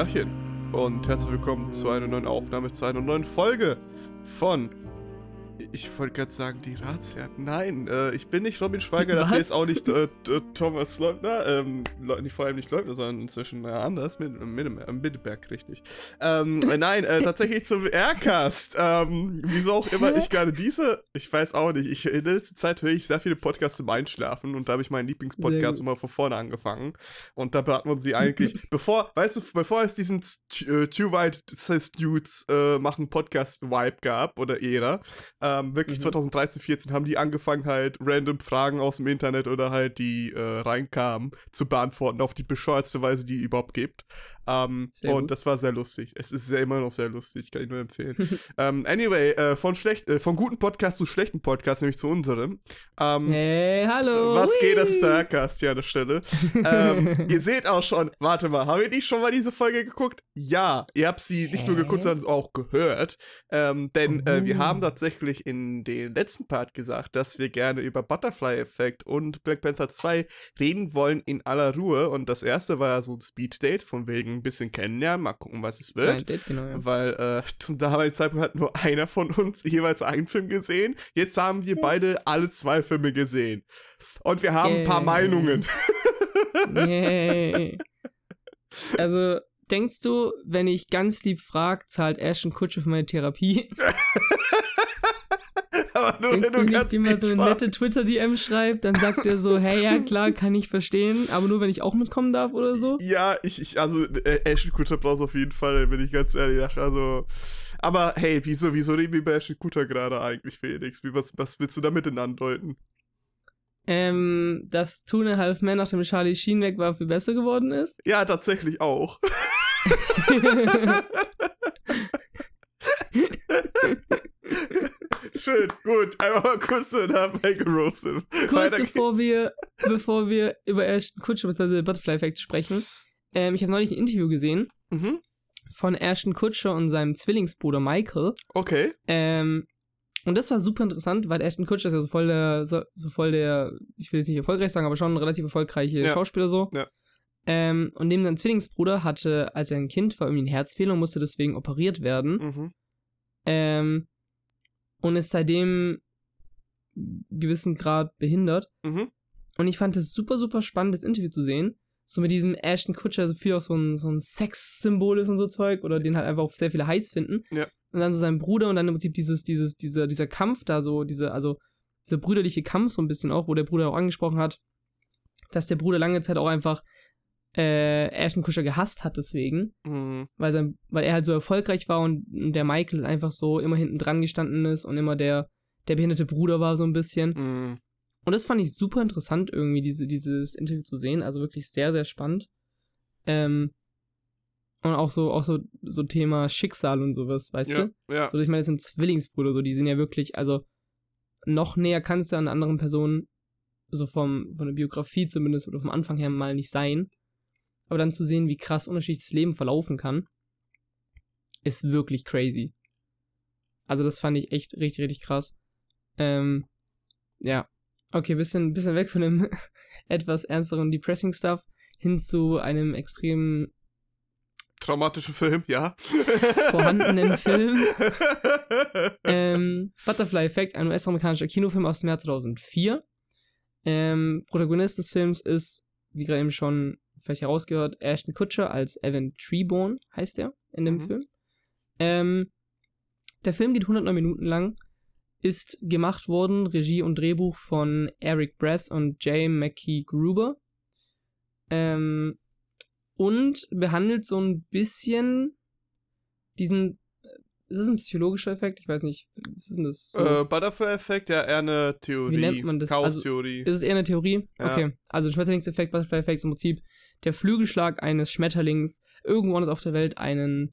Tachchen und herzlich willkommen zu einer neuen Aufnahme, zu einer neuen Folge von ich wollte gerade sagen, die Razzia. Nein, äh, ich bin nicht Robin Schweiger, das hier ist auch nicht äh, Thomas Leubner. Ähm, nicht, vor allem nicht Leubner, sondern inzwischen äh, anders. Mit, mit, mit Mittelberg, richtig. Ähm, äh, nein, äh, tatsächlich zum Aircast. Ähm, wieso auch immer ich gerade diese, ich weiß auch nicht. Ich, in der letzten Zeit höre ich sehr viele Podcasts zum Einschlafen und da habe ich meinen Lieblingspodcast immer von vorne angefangen. Und da hat man sie eigentlich, bevor, weißt du, bevor es diesen äh, Too White Cis Dudes äh, machen Podcast-Vibe gab oder Ära, ähm, wirklich mhm. 2013, 14 haben die angefangen halt random Fragen aus dem Internet oder halt die äh, reinkamen zu beantworten auf die bescheuertste Weise, die es überhaupt gibt. Ähm, und gut. das war sehr lustig. Es ist sehr, immer noch sehr lustig, kann ich nur empfehlen. ähm, anyway, äh, von schlecht, äh, von guten Podcast zu schlechten Podcast, nämlich zu unserem. Ähm, hey, hallo. Was Whee! geht, das ist der Aircast hier an der Stelle. ähm, ihr seht auch schon, warte mal, haben wir nicht schon mal diese Folge geguckt? Ja, ihr habt sie nicht nur geguckt, sondern auch gehört. Ähm, denn äh, wir haben tatsächlich in den letzten Part gesagt, dass wir gerne über Butterfly-Effekt und Black Panther 2 reden wollen in aller Ruhe. Und das erste war ja so ein Speed Date, von wegen ein bisschen kennenlernen, mal gucken, was es wird. Date, genau, ja. Weil äh, zum damaligen Zeitpunkt hat nur einer von uns jeweils einen Film gesehen. Jetzt haben wir beide alle zwei Filme gesehen. Und wir haben yeah. ein paar Meinungen. Yeah. Also, denkst du, wenn ich ganz lieb frage, zahlt Ashton Kutscher für meine Therapie? Aber nur Denkst wenn du, ganz jemand so eine nette Twitter-DM schreibt, dann sagt er so, hey, ja, klar, kann ich verstehen, aber nur wenn ich auch mitkommen darf oder so? Ja, ich, ich also, äh, Ashton Kutscher brauchst auf jeden Fall, bin ich ganz ehrlich. Also, aber hey, wieso, wieso reden wir bei Ashton Kutscher gerade eigentlich, Felix? Wie, was, was willst du damit denn andeuten? Ähm, dass Two and a Half Men, nachdem Charlie Sheen weg war, viel besser geworden ist? Ja, tatsächlich auch. Schön, gut. Einmal mal kurz so dabei gerostet. Kurz bevor wir, bevor wir über Ashton Kutcher bzw. Butterfly Effect sprechen. Ähm, ich habe neulich ein Interview gesehen mhm. von Ashton Kutscher und seinem Zwillingsbruder Michael. Okay. Ähm, und das war super interessant, weil Ashton Kutscher ist ja so voll der, so, so voll der, ich will jetzt nicht erfolgreich sagen, aber schon ein relativ erfolgreiche ja. Schauspieler so. Ja. Ähm, und neben seinem Zwillingsbruder hatte, als er ein Kind war, irgendwie eine Herzfehler und musste deswegen operiert werden. Mhm. Ähm, und ist seitdem gewissen Grad behindert. Mhm. Und ich fand es super, super spannend, das Interview zu sehen. So mit diesem Ashton Kutcher, so viel auch so ein, so ein Sex-Symbol ist und so Zeug, oder den halt einfach auch sehr viele heiß finden. Ja. Und dann so sein Bruder und dann im Prinzip dieses, dieses, dieser, dieser Kampf da so, diese, also dieser brüderliche Kampf so ein bisschen auch, wo der Bruder auch angesprochen hat, dass der Bruder lange Zeit auch einfach äh, Ashton Kutcher gehasst hat deswegen, mhm. weil, sein, weil er halt so erfolgreich war und der Michael einfach so immer hinten dran gestanden ist und immer der, der behinderte Bruder war so ein bisschen. Mhm. Und das fand ich super interessant irgendwie, diese, dieses Interview zu sehen, also wirklich sehr, sehr spannend. Ähm, und auch so, auch so, so Thema Schicksal und sowas, weißt ja, du? Ja. So, ich meine, das sind Zwillingsbrüder, so, die sind ja wirklich, also noch näher kannst du an anderen Personen, so vom, von der Biografie zumindest oder vom Anfang her mal nicht sein. Aber dann zu sehen, wie krass unterschiedlich das Leben verlaufen kann, ist wirklich crazy. Also das fand ich echt richtig, richtig krass. Ähm, ja. Okay, bisschen, bisschen weg von dem etwas ernsteren Depressing Stuff hin zu einem extrem traumatischen Film, ja. vorhandenen Film. ähm, Butterfly Effect, ein US-amerikanischer Kinofilm aus dem Jahr 2004. Ähm, Protagonist des Films ist, wie gerade eben schon vielleicht herausgehört, Ashton Kutcher als Evan Treeborn, heißt er in dem mhm. Film. Ähm, der Film geht 109 Minuten lang, ist gemacht worden, Regie und Drehbuch von Eric Bress und Jay McKee Gruber. Ähm, und behandelt so ein bisschen diesen ist es ein psychologischer Effekt? Ich weiß nicht. Was ist denn das? So? Äh, Butterfly-Effekt, ja, eher eine Theorie. Wie nennt man das? Chaos-Theorie. Also, ist es eher eine Theorie? Ja. Okay. Also Schmetterlingseffekt, Butterfly-Effekt im Prinzip der Flügelschlag eines Schmetterlings irgendwo anders auf der Welt einen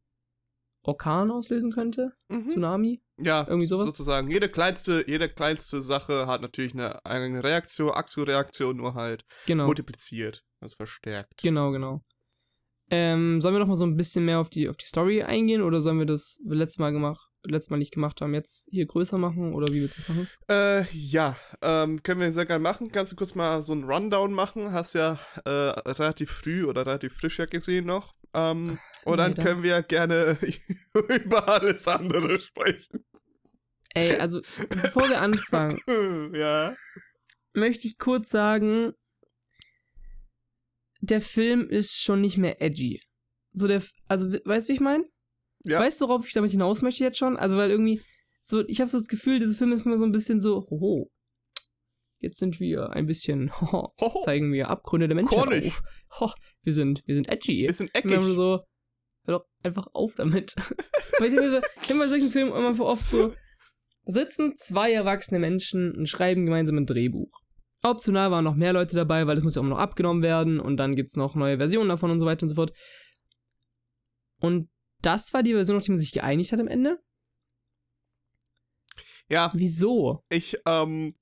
Orkan auslösen könnte. Mhm. Tsunami. Ja, irgendwie sowas. Sozusagen. Jede kleinste, jede kleinste Sache hat natürlich eine, eine Reaktion, Axio-Reaktion, nur halt genau. multipliziert, also verstärkt. Genau, genau. Ähm, sollen wir noch mal so ein bisschen mehr auf die, auf die Story eingehen oder sollen wir das letztes Mal gemacht, letztes Mal nicht gemacht haben, jetzt hier größer machen oder wie willst du das machen? Äh, ja, ähm, können wir sehr gerne machen. Kannst du kurz mal so einen Rundown machen? Hast ja äh, relativ früh oder relativ frisch ja gesehen noch. Ähm, und dann können wir gerne über alles andere sprechen. Ey, also bevor wir anfangen, ja. möchte ich kurz sagen, der Film ist schon nicht mehr edgy. So der, also weißt du, wie ich meine? Ja. Weißt du, worauf ich damit hinaus möchte jetzt schon? Also weil irgendwie so, ich habe so das Gefühl, dieser Film ist mir so ein bisschen so, hoho. Jetzt sind wir ein bisschen, hoho, hoho. zeigen wir Abgründe der Menschheit auf. Ho, wir sind, wir sind edgy. Wir sind eckig. Und so, hör doch einfach auf damit. Weil ich hab bei solchen Filmen immer oft so, sitzen zwei erwachsene Menschen und schreiben gemeinsam ein Drehbuch. Optional waren noch mehr Leute dabei, weil das muss ja auch noch abgenommen werden und dann gibt es noch neue Versionen davon und so weiter und so fort. Und das war die Version, auf die man sich geeinigt hat am Ende? Ja. Wieso? Ich, ähm,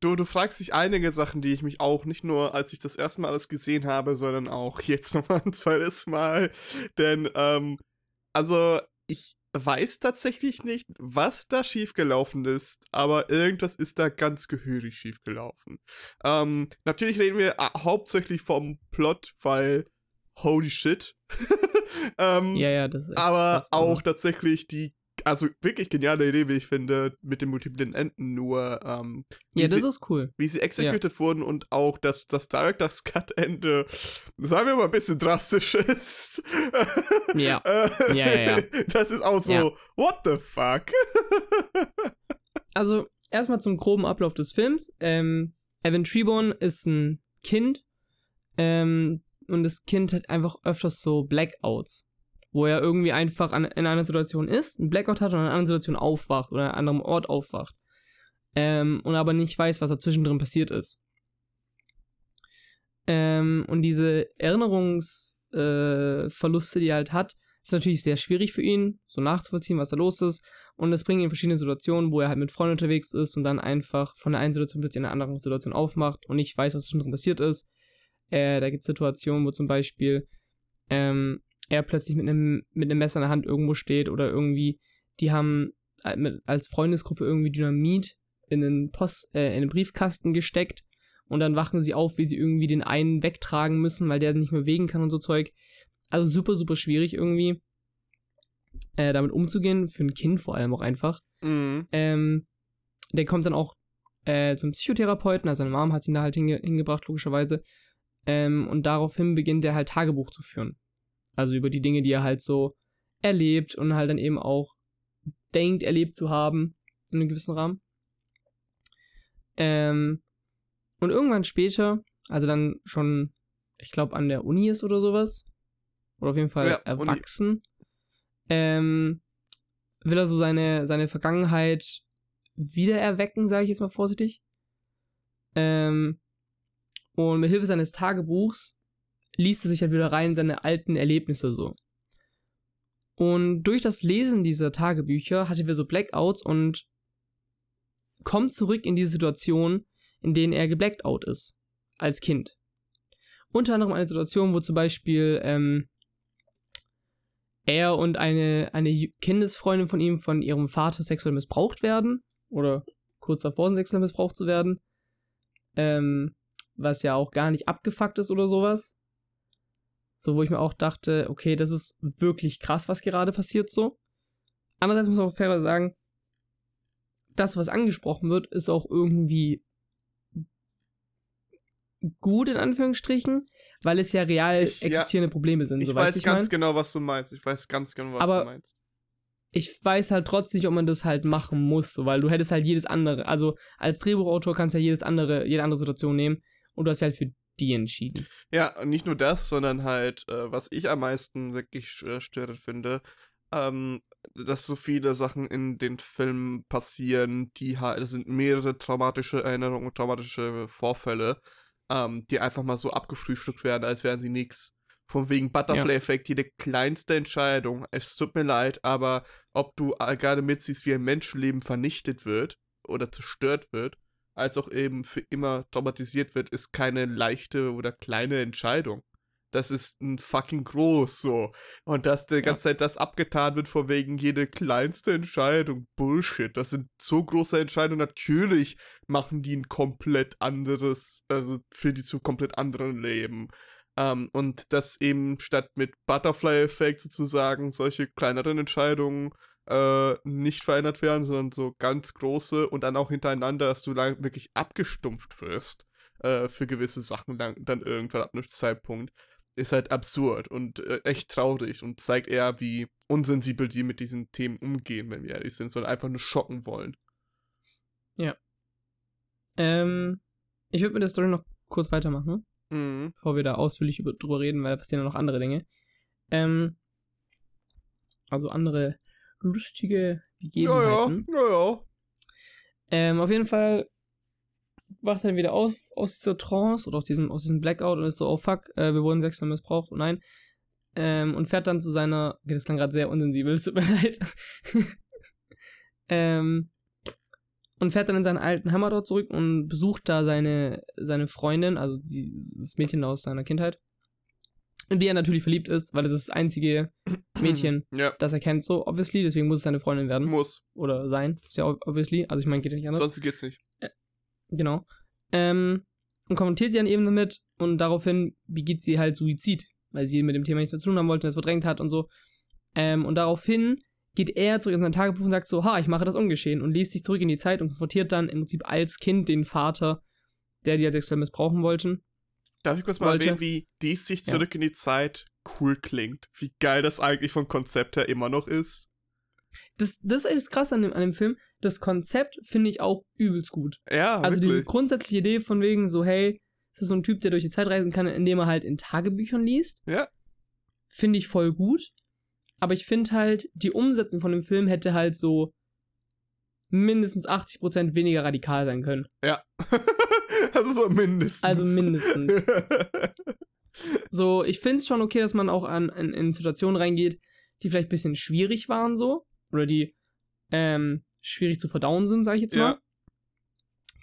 du, du fragst dich einige Sachen, die ich mich auch nicht nur, als ich das erste Mal alles gesehen habe, sondern auch jetzt nochmal ein zweites Mal. Denn, ähm, also, ich weiß tatsächlich nicht, was da schiefgelaufen ist, aber irgendwas ist da ganz gehörig schiefgelaufen. Ähm, natürlich reden wir äh, hauptsächlich vom Plot, weil holy shit. ähm, ja, ja, das ist Aber krass, auch also. tatsächlich die also wirklich geniale Idee, wie ich finde, mit den multiplen Enden nur. Ähm, ja, das sie, ist cool. Wie sie executed ja. wurden und auch das, das Director's Cut-Ende, sagen wir mal, ein bisschen drastisch ist. Ja. ja, ja, ja. Das ist auch so, ja. what the fuck? also, erstmal zum groben Ablauf des Films. Ähm, Evan Treborn ist ein Kind. Ähm, und das Kind hat einfach öfters so Blackouts wo er irgendwie einfach an, in einer Situation ist, einen Blackout hat und in einer anderen Situation aufwacht oder an einem anderen Ort aufwacht. Ähm, und aber nicht weiß, was da zwischendrin passiert ist. Ähm, und diese Erinnerungsverluste, äh, die er halt hat, ist natürlich sehr schwierig für ihn, so nachzuvollziehen, was da los ist. Und es bringt ihn in verschiedene Situationen, wo er halt mit Freunden unterwegs ist und dann einfach von der einen Situation plötzlich in eine andere Situation aufmacht und nicht weiß, was zwischendrin passiert ist. Äh, da gibt es Situationen, wo zum Beispiel ähm, er plötzlich mit einem, mit einem Messer in der Hand irgendwo steht oder irgendwie, die haben als Freundesgruppe irgendwie Dynamit in einen Post, äh, in einen Briefkasten gesteckt und dann wachen sie auf, wie sie irgendwie den einen wegtragen müssen, weil der nicht mehr wegen kann und so Zeug. Also super, super schwierig irgendwie äh, damit umzugehen, für ein Kind vor allem auch einfach. Mhm. Ähm, der kommt dann auch äh, zum Psychotherapeuten, also seine Mom hat ihn da halt hinge hingebracht, logischerweise. Ähm, und daraufhin beginnt er halt Tagebuch zu führen. Also über die Dinge, die er halt so erlebt und halt dann eben auch denkt, erlebt zu haben in einem gewissen Rahmen. Ähm, und irgendwann später, also dann schon, ich glaube, an der Uni ist oder sowas, oder auf jeden Fall ja, erwachsen, ähm, will er so seine, seine Vergangenheit wiedererwecken, sage ich jetzt mal vorsichtig. Ähm, und mit Hilfe seines Tagebuchs liest er sich halt wieder rein seine alten Erlebnisse so. Und durch das Lesen dieser Tagebücher hatte wir so Blackouts und kommt zurück in die Situation, in denen er geblacked ist. Als Kind. Unter anderem eine Situation, wo zum Beispiel ähm, er und eine, eine Kindesfreundin von ihm von ihrem Vater sexuell missbraucht werden. Oder kurz davor sexuell missbraucht zu werden. Ähm, was ja auch gar nicht abgefuckt ist oder sowas. So, wo ich mir auch dachte, okay, das ist wirklich krass, was gerade passiert so. Andererseits muss man auch fairerweise sagen, das, was angesprochen wird, ist auch irgendwie gut in Anführungsstrichen, weil es ja real ich, existierende ja, Probleme sind. Ich so weiß ich ganz mein. genau, was du meinst. Ich weiß ganz genau, was Aber du meinst. Ich weiß halt trotzdem nicht, ob man das halt machen muss, so, weil du hättest halt jedes andere, also als Drehbuchautor kannst du ja jedes andere, jede andere Situation nehmen und du hast halt für die entschieden. Ja, und nicht nur das, sondern halt, äh, was ich am meisten wirklich äh, störend finde, ähm, dass so viele Sachen in den Filmen passieren, die halt, es sind mehrere traumatische Erinnerungen, traumatische Vorfälle, ähm, die einfach mal so abgefrühstückt werden, als wären sie nichts. Von wegen Butterfly-Effekt, jede kleinste Entscheidung. Es tut mir leid, aber ob du äh, gerade mitsiehst, wie ein Menschenleben vernichtet wird oder zerstört wird, als auch eben für immer traumatisiert wird, ist keine leichte oder kleine Entscheidung. das ist ein fucking groß so. Und dass die ganze ja. Zeit das abgetan wird, vor wegen jede kleinste Entscheidung. Bullshit. Das sind so große Entscheidungen. Natürlich machen die ein komplett anderes, also für die zu komplett anderen Leben. Um, ähm, und dass eben statt mit Butterfly-Effekt sozusagen solche kleineren Entscheidungen äh, nicht verändert werden, sondern so ganz große und dann auch hintereinander, dass du lang wirklich abgestumpft wirst äh, für gewisse Sachen dann, dann irgendwann ab einem Zeitpunkt ist halt absurd und äh, echt traurig und zeigt eher, wie unsensibel die mit diesen Themen umgehen, wenn wir ehrlich sind, sondern einfach nur schocken wollen. Ja. Ähm, ich würde mit der Story noch kurz weitermachen, mhm. bevor wir da ausführlich über, drüber reden, weil da passieren ja noch andere Dinge. Ähm, also andere lustige Gegebenheiten. Ja, ja, ja, ja. Ähm, auf jeden Fall wacht dann wieder auf aus dieser Trance oder aus diesem, aus diesem Blackout und ist so, oh fuck, äh, wir wurden sexuell missbraucht, oh nein. Ähm, und fährt dann zu seiner, okay, das klang gerade sehr unsensibel, es tut mir leid. ähm, und fährt dann in seinen alten Hammer dort zurück und besucht da seine, seine Freundin, also die, das Mädchen aus seiner Kindheit. In die er natürlich verliebt ist, weil es ist das einzige Mädchen, ja. das er kennt, so obviously, deswegen muss es seine Freundin werden. Muss. Oder sein. Ist ja obviously. Also ich meine, geht ja nicht anders. Sonst geht's nicht. Äh, Genau. Ähm, und kommentiert sie dann eben damit und daraufhin begeht sie halt Suizid, weil sie mit dem Thema nichts mehr zu tun haben wollte und es verdrängt hat und so. Ähm, und daraufhin geht er zurück in sein Tagebuch und sagt so, ha, ich mache das ungeschehen und liest sich zurück in die Zeit und konfrontiert dann im Prinzip als Kind den Vater, der die halt sexuell missbrauchen wollten. Darf ich kurz mal wollte. erwähnen, wie dies sich zurück ja. in die Zeit cool klingt? Wie geil das eigentlich vom Konzept her immer noch ist? Das, das ist krass an dem, an dem Film das Konzept finde ich auch übelst gut. Ja, Also wirklich. die grundsätzliche Idee von wegen so, hey, das ist so ein Typ, der durch die Zeit reisen kann, indem er halt in Tagebüchern liest. Ja. Finde ich voll gut. Aber ich finde halt, die Umsetzung von dem Film hätte halt so mindestens 80% weniger radikal sein können. Ja. also so mindestens. Also mindestens. so, ich finde es schon okay, dass man auch an, in, in Situationen reingeht, die vielleicht ein bisschen schwierig waren, so. Oder die ähm, schwierig zu verdauen sind, sage ich jetzt mal. Ja.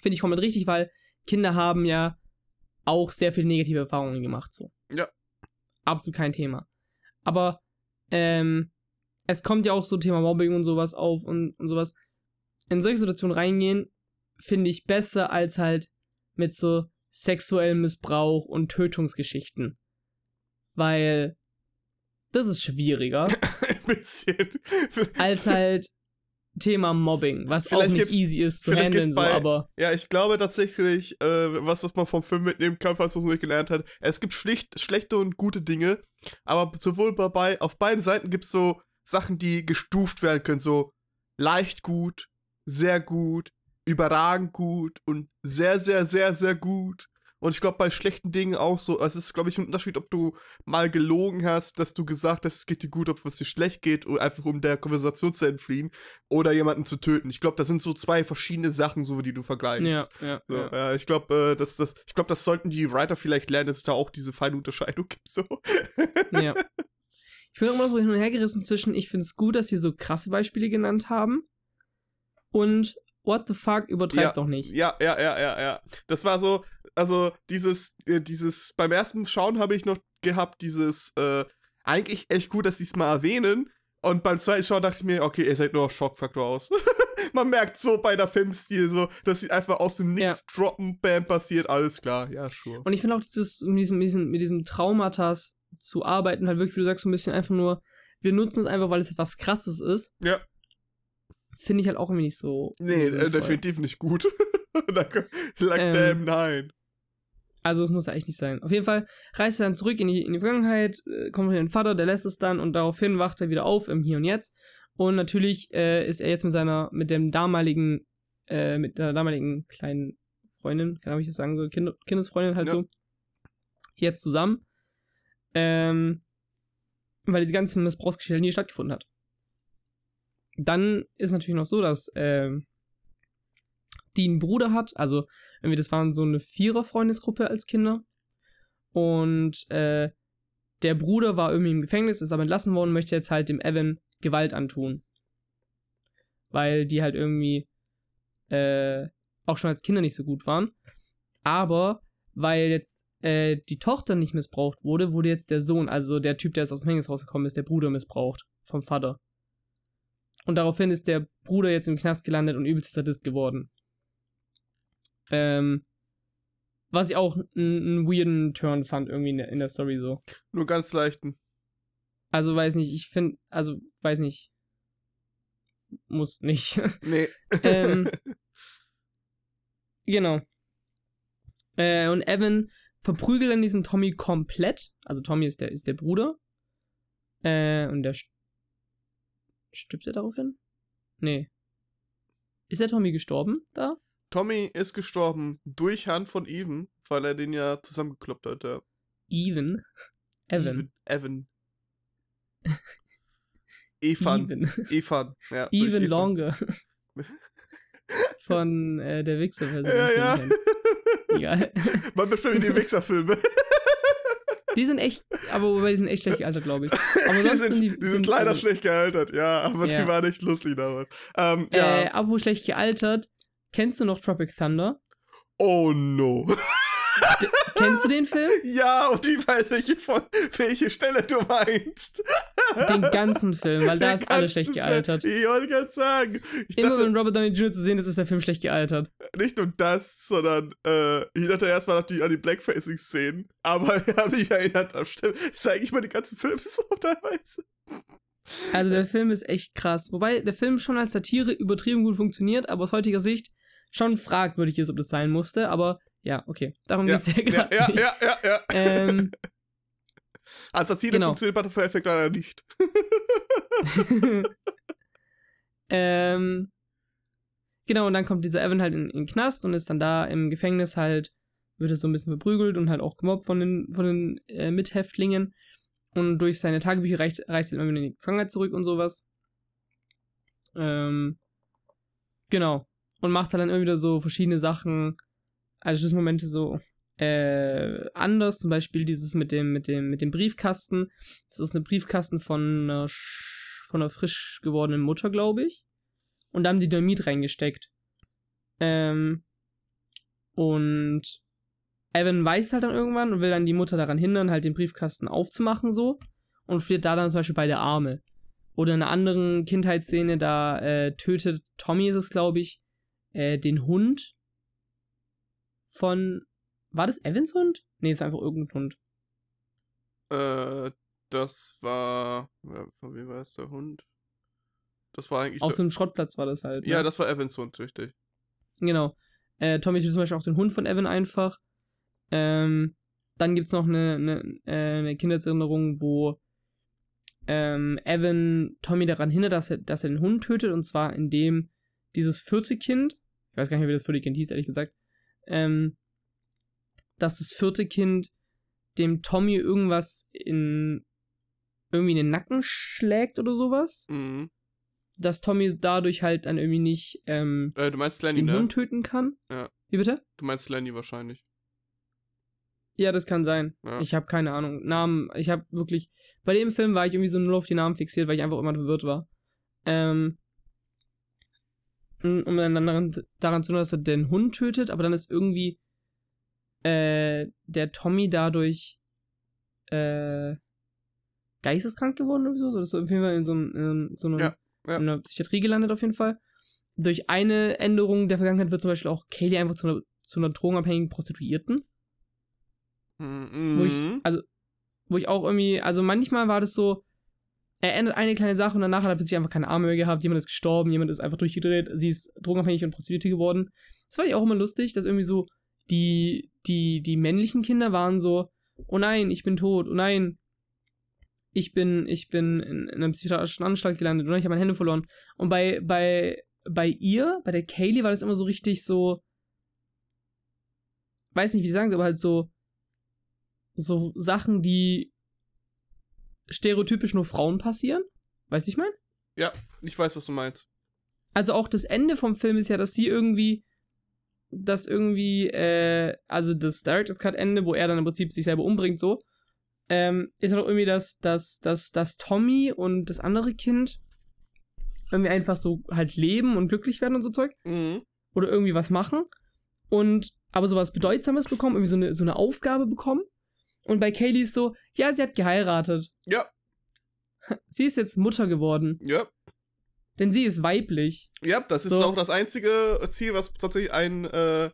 Finde ich komplett richtig, weil Kinder haben ja auch sehr viele negative Erfahrungen gemacht, so. Ja. Absolut kein Thema. Aber ähm, es kommt ja auch so Thema Mobbing und sowas auf und, und sowas. In solche Situationen reingehen, finde ich besser als halt mit so sexuellem Missbrauch und Tötungsgeschichten. Weil das ist schwieriger. Ein bisschen. als halt Thema Mobbing, was vielleicht auch nicht easy ist zu handeln, so, aber. Ja, ich glaube tatsächlich, äh, was, was man vom Film mitnehmen kann, falls man es nicht gelernt hat, es gibt schlicht schlechte und gute Dinge, aber sowohl bei, auf beiden Seiten gibt es so Sachen, die gestuft werden können, so leicht gut, sehr gut, überragend gut und sehr, sehr, sehr, sehr gut. Und ich glaube, bei schlechten Dingen auch so, es ist, glaube ich, ein Unterschied, ob du mal gelogen hast, dass du gesagt hast, es geht dir gut, ob es dir schlecht geht, oder einfach um der Konversation zu entfliehen, oder jemanden zu töten. Ich glaube, das sind so zwei verschiedene Sachen, so die du vergleichst. Ja, ja. So, ja. ja ich glaube, äh, das, das, ich das sollten die Writer vielleicht lernen, dass es da auch diese feine Unterscheidung gibt. So. Ja. Ich bin immer so hin und her gerissen zwischen, ich finde es gut, dass sie so krasse Beispiele genannt haben. Und what the fuck, übertreibt ja, doch nicht. Ja, ja, ja, ja, ja. Das war so, also dieses, äh, dieses, beim ersten Schauen habe ich noch gehabt, dieses, äh, eigentlich echt gut, dass sie es mal erwähnen. Und beim zweiten Schauen dachte ich mir, okay, ihr seid nur auf Schockfaktor aus. Man merkt so bei der Filmstil so, dass sie einfach aus dem Nix ja. droppen, bam, passiert, alles klar, ja, sure. Und ich finde auch dieses, mit diesem, mit diesem, mit diesem Traumatas zu arbeiten, halt wirklich, wie du sagst, so ein bisschen einfach nur, wir nutzen es einfach, weil es etwas krasses ist. Ja. Finde ich halt auch irgendwie nicht so. Nee, äh, definitiv nicht gut. like, ähm, damn, nein. Also es muss ja eigentlich nicht sein. Auf jeden Fall reist er dann zurück in die, in die Vergangenheit, äh, kommt mit dem Vater, der lässt es dann und daraufhin wacht er wieder auf im Hier und Jetzt. Und natürlich äh, ist er jetzt mit seiner, mit dem damaligen, äh, mit der damaligen kleinen Freundin, kann ich das sagen, so kind Kindesfreundin halt ja. so, jetzt zusammen. Ähm, weil diese ganze Missbrauchsgeschichte nie stattgefunden hat. Dann ist natürlich noch so, dass äh, die einen Bruder hat. Also, irgendwie, das waren so eine Vierer-Freundesgruppe als Kinder. Und äh, der Bruder war irgendwie im Gefängnis, ist aber entlassen worden, möchte jetzt halt dem Evan Gewalt antun. Weil die halt irgendwie äh, auch schon als Kinder nicht so gut waren. Aber weil jetzt äh, die Tochter nicht missbraucht wurde, wurde jetzt der Sohn, also der Typ, der jetzt aus dem Gefängnis rausgekommen ist, der Bruder missbraucht vom Vater. Und daraufhin ist der Bruder jetzt im Knast gelandet und übelst Sadist geworden. Ähm, was ich auch einen weirden Turn fand, irgendwie in der, in der Story so. Nur ganz leichten. Also weiß nicht, ich finde, also weiß nicht. Muss nicht. Nee. ähm, genau. Äh, und Evan verprügelt dann diesen Tommy komplett. Also Tommy ist der, ist der Bruder. Äh, und der stirbt er daraufhin? Nee. Ist der Tommy gestorben da? Tommy ist gestorben durch Hand von Even, weil er den ja zusammengekloppt hat, ja. Even? Evan. Evan. Evan. Even. Evan. Ja, Even Longer. Von äh, der Wichser-Version. Ja, ja. Egal. Man bestimmt die Wichser-Filme. Die sind echt, aber wobei die sind echt schlecht gealtert, glaube ich. Aber die sind, die, die sind, leider also, schlecht gealtert, ja, aber ja. die waren echt lustig damals. Ähm, ja. Äh, aber schlecht gealtert, kennst du noch Tropic Thunder? Oh no. Kennst du den Film? Ja, und ich weiß, welche, von, welche Stelle du meinst. Den ganzen Film, weil da ist alles schlecht gealtert. Film. Ich wollte gerade sagen. Ich Immer dachte, wenn Robert Downey Jr. zu sehen ist, ist der Film schlecht gealtert. Nicht nur das, sondern äh, ich dachte erstmal an die, an die Blackfacing-Szenen. Aber ich habe mich erinnert, stimmt. ist eigentlich mal die ganzen Filme so teilweise. Also der Film ist echt krass. Wobei der Film schon als Satire übertrieben gut funktioniert, aber aus heutiger Sicht schon fragwürdig ist, ob das sein musste. Aber ja, okay. Darum ja, geht's ja gerade. Ja, ja, ja, ja. Ähm, Als Erzieher genau. funktioniert Butterfly Effect leider nicht. ähm, genau, und dann kommt dieser Evan halt in, in den Knast und ist dann da im Gefängnis halt, wird er so ein bisschen verprügelt und halt auch gemobbt von den, von den äh, Mithäftlingen. Und durch seine Tagebücher reist, reist er immer wieder in die Gefangenschaft zurück und sowas. Ähm, genau. Und macht dann immer wieder so verschiedene Sachen, also Schlüsselmomente so äh, anders. Zum Beispiel dieses mit dem, mit dem, mit dem Briefkasten. Das ist eine Briefkasten von einer, von einer frisch gewordenen Mutter, glaube ich. Und da haben die Dynamit reingesteckt. Ähm, und Evan weiß halt dann irgendwann und will dann die Mutter daran hindern, halt den Briefkasten aufzumachen, so. Und verliert da dann zum Beispiel beide Arme. Oder in einer anderen Kindheitsszene, da äh, tötet Tommy, ist es, glaube ich, äh, den Hund von. War das Evans Hund? Nee, ist einfach irgendein Hund. Äh, das war. Von wem war es der Hund? Das war eigentlich. Auf so einem Schrottplatz war das halt. Ja, ne? das war Evans Hund, richtig. Genau. Äh, Tommy sieht zum Beispiel auch den Hund von Evan einfach. Ähm, dann gibt es noch eine, eine, äh, eine Kindheitserinnerung, wo ähm, Evan Tommy daran hindert, dass er, dass er den Hund tötet. Und zwar indem dieses vierte Kind, ich weiß gar nicht mehr, wie das vierte Kind hieß, ehrlich gesagt, ähm, dass das vierte Kind dem Tommy irgendwas in irgendwie in den Nacken schlägt oder sowas. Mhm. Dass Tommy dadurch halt dann irgendwie nicht ähm, äh, du meinst Lenny, den ne? Hund töten kann. Ja. Wie bitte? Du meinst Lenny wahrscheinlich. Ja, das kann sein. Ja. Ich habe keine Ahnung. Namen, ich habe wirklich. Bei dem Film war ich irgendwie so nur auf die Namen fixiert, weil ich einfach immer verwirrt war. Ähm, um dann daran, daran zu tun, dass er den Hund tötet, aber dann ist irgendwie äh, der Tommy dadurch äh, geisteskrank geworden oder so. Oder ist auf jeden Fall in so, in, so einer, ja, ja. in einer Psychiatrie gelandet auf jeden Fall. Durch eine Änderung der Vergangenheit wird zum Beispiel auch Kaylee einfach zu einer, zu einer drogenabhängigen Prostituierten. Mhm. Wo ich, also, wo ich auch irgendwie, also manchmal war das so, er ändert eine kleine Sache und danach hat er plötzlich einfach keine Arme mehr gehabt, jemand ist gestorben, jemand ist einfach durchgedreht, sie ist drogenabhängig und Prostituierte geworden. Das fand ich auch immer lustig, dass irgendwie so die, die, die männlichen Kinder waren so, oh nein, ich bin tot, oh nein, ich bin, ich bin in, in einer psychiatrischen Anstalt gelandet, oder ich habe meine Hände verloren. Und bei, bei, bei ihr, bei der Kaylee, war das immer so richtig so, weiß nicht, wie ich sagen, aber halt so, so Sachen, die stereotypisch nur Frauen passieren. Weißt du, ich meine? Ja, ich weiß, was du meinst. Also auch das Ende vom Film ist ja, dass sie irgendwie, dass irgendwie, äh, also das Director's Cut Ende, wo er dann im Prinzip sich selber umbringt, so, ähm, ist auch irgendwie, dass, dass, dass, dass Tommy und das andere Kind irgendwie einfach so halt leben und glücklich werden und so Zeug. Mhm. Oder irgendwie was machen. Und aber sowas Bedeutsames bekommen, irgendwie so eine, so eine Aufgabe bekommen. Und bei Kaylee ist so, ja, sie hat geheiratet. Ja. Sie ist jetzt Mutter geworden. Ja. Denn sie ist weiblich. Ja, das ist so. auch das einzige Ziel, was tatsächlich ein, äh,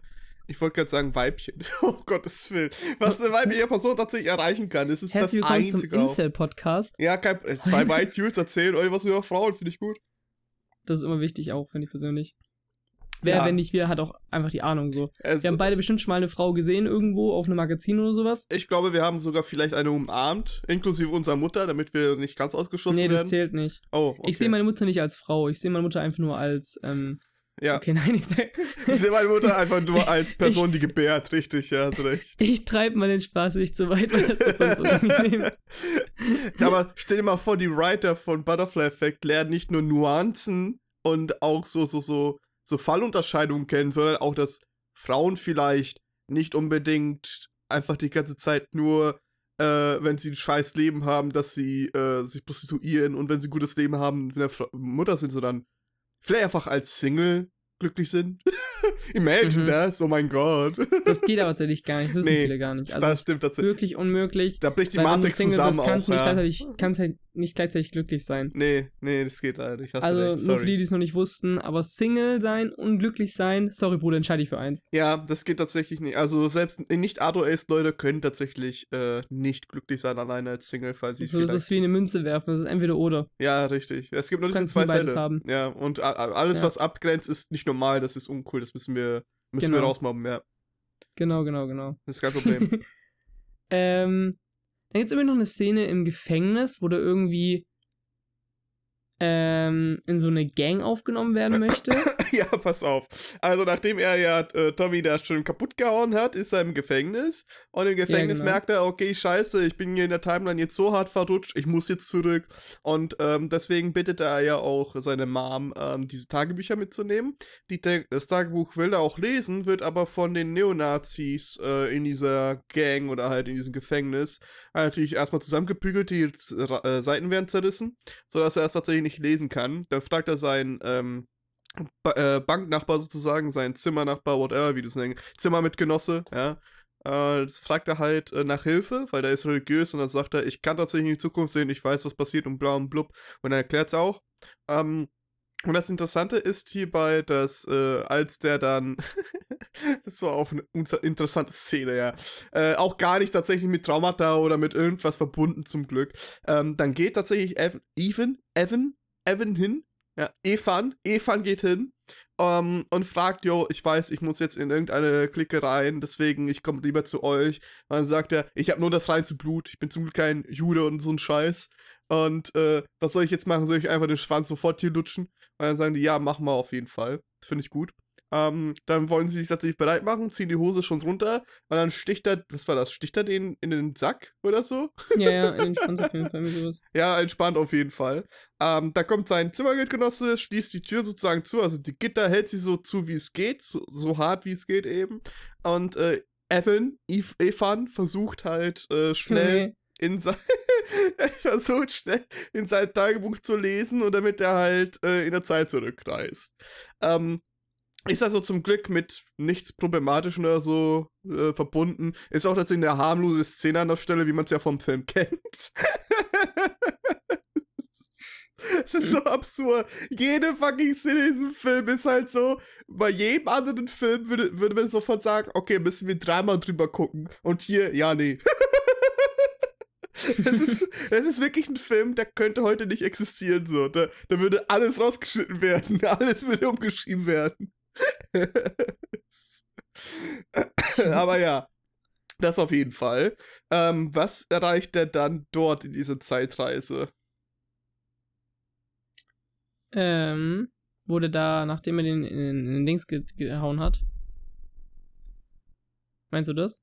ich wollte gerade sagen Weibchen, oh Gottes Willen, was eine weibliche Person tatsächlich erreichen kann. Das ist Herzlich das einzige. Zum Incel-Podcast. Ja, kein, zwei White Dudes erzählen euch was über Frauen, finde ich gut. Das ist immer wichtig auch, finde ich persönlich. Wer, ja. wenn nicht wir, hat auch einfach die Ahnung so. Es wir haben beide bestimmt schon mal eine Frau gesehen irgendwo auf einem Magazin oder sowas. Ich glaube, wir haben sogar vielleicht eine umarmt, inklusive unserer Mutter, damit wir nicht ganz ausgeschlossen werden. Nee, das zählt nicht. Oh, okay. Ich sehe meine Mutter nicht als Frau, ich sehe meine Mutter einfach nur als, ähm, ja. Okay, nein, ich, ich sehe meine Mutter einfach nur als Person, ich, die gebärt, richtig, ja, hast recht. Ich treibe mal den Spaß nicht zu weit, weil das wird sonst unangenehm. Aber stell dir mal vor, die Writer von Butterfly Effect lernen nicht nur Nuancen und auch so, so, so so Fallunterscheidungen kennen, sondern auch, dass Frauen vielleicht nicht unbedingt einfach die ganze Zeit nur, äh, wenn sie ein scheiß Leben haben, dass sie äh, sich prostituieren und wenn sie ein gutes Leben haben, wenn sie Mutter sind, sondern vielleicht einfach als Single glücklich sind. Imagine mhm. das, oh mein Gott. das geht aber tatsächlich gar nicht, das wissen nee, viele gar nicht. Also das stimmt tatsächlich. Wirklich unmöglich. Da bricht die Matrix zusammen bist, kannst auch, du nicht, gleichzeitig, kannst halt nicht gleichzeitig glücklich sein. Nee, nee, das geht leider nicht. Also nur für die, die es noch nicht wussten, aber Single sein, unglücklich sein, sorry Bruder, entscheide ich für eins. Ja, das geht tatsächlich nicht. Also selbst nicht Ado-Ace-Leute können tatsächlich äh, nicht glücklich sein alleine als Single, falls sie es also, Das ist wie eine Münze werfen, das ist entweder oder. Ja, richtig. Es gibt nur diese zwei Fälle. Haben. Ja, und alles, ja. was abgrenzt, ist nicht normal, das ist uncool, das müssen wir Müssen genau. wir rausmobben, ja. Genau, genau, genau. Das ist kein Problem. ähm, dann gibt es irgendwie noch eine Szene im Gefängnis, wo der irgendwie ähm, in so eine Gang aufgenommen werden möchte. ja, pass auf. Also nachdem er ja äh, Tommy da schon kaputt gehauen hat, ist er im Gefängnis. Und im Gefängnis ja, genau. merkt er, okay, scheiße, ich bin hier in der Timeline jetzt so hart verrutscht, ich muss jetzt zurück. Und ähm, deswegen bittet er ja auch seine Mom, ähm, diese Tagebücher mitzunehmen. Die, das Tagebuch will er auch lesen, wird aber von den Neonazis äh, in dieser Gang oder halt in diesem Gefängnis natürlich erstmal zusammengepügelt, die äh, Seiten werden zerrissen, sodass er es tatsächlich nicht lesen kann. Dann fragt er seinen ähm, ba äh, Banknachbar sozusagen, seinen Zimmernachbar, whatever, wie du es nennst, Zimmermitgenosse, ja. Äh, fragt er halt äh, nach Hilfe, weil der ist religiös und dann sagt er, ich kann tatsächlich in die Zukunft sehen, ich weiß, was passiert und bla und blub. Und dann erklärt es auch. Ähm, und das Interessante ist hierbei, dass äh, als der dann, das war auch eine interessante Szene, ja, äh, auch gar nicht tatsächlich mit Traumata oder mit irgendwas verbunden zum Glück, ähm, dann geht tatsächlich Evan, Evan, Evan Evan hin, ja, Evan, Evan geht hin ähm, und fragt, jo, ich weiß, ich muss jetzt in irgendeine Clique rein, deswegen, ich komme lieber zu euch. Und dann sagt er, ich habe nur das reinste Blut, ich bin zum Glück kein Jude und so ein Scheiß. Und äh, was soll ich jetzt machen? Soll ich einfach den Schwanz sofort hier lutschen? Und dann sagen die, ja, mach mal auf jeden Fall. Finde ich gut. Ähm, dann wollen sie sich tatsächlich bereit machen, ziehen die Hose schon runter und dann sticht er, was war das, sticht er den in den Sack oder so? Ja, ja, entspannt auf jeden Fall mit sowas. Ja, entspannt auf jeden Fall. Ähm, da kommt sein Zimmergeldgenosse, schließt die Tür sozusagen zu, also die Gitter hält sie so zu, wie es geht, so, so hart wie es geht eben. Und äh, Evan, Eve, Evan versucht halt äh, schnell. Okay in sein versucht schnell in sein Tagebuch zu lesen und damit er halt äh, in der Zeit zurückreist. Ähm, ist also zum Glück mit nichts problematisch oder so äh, verbunden. Ist auch tatsächlich eine harmlose Szene an der Stelle, wie man es ja vom Film kennt. das ist so absurd. Jede fucking Szene in diesem Film ist halt so, bei jedem anderen Film würde, würde man sofort sagen, okay, müssen wir dreimal drüber gucken. Und hier, ja, nee. Das ist, das ist wirklich ein Film, der könnte heute nicht existieren. So. Da, da würde alles rausgeschnitten werden. Alles würde umgeschrieben werden. Aber ja, das auf jeden Fall. Ähm, was erreicht er dann dort in dieser Zeitreise? Ähm, wurde da, nachdem er den in, den Dings ge gehauen hat. Meinst du das?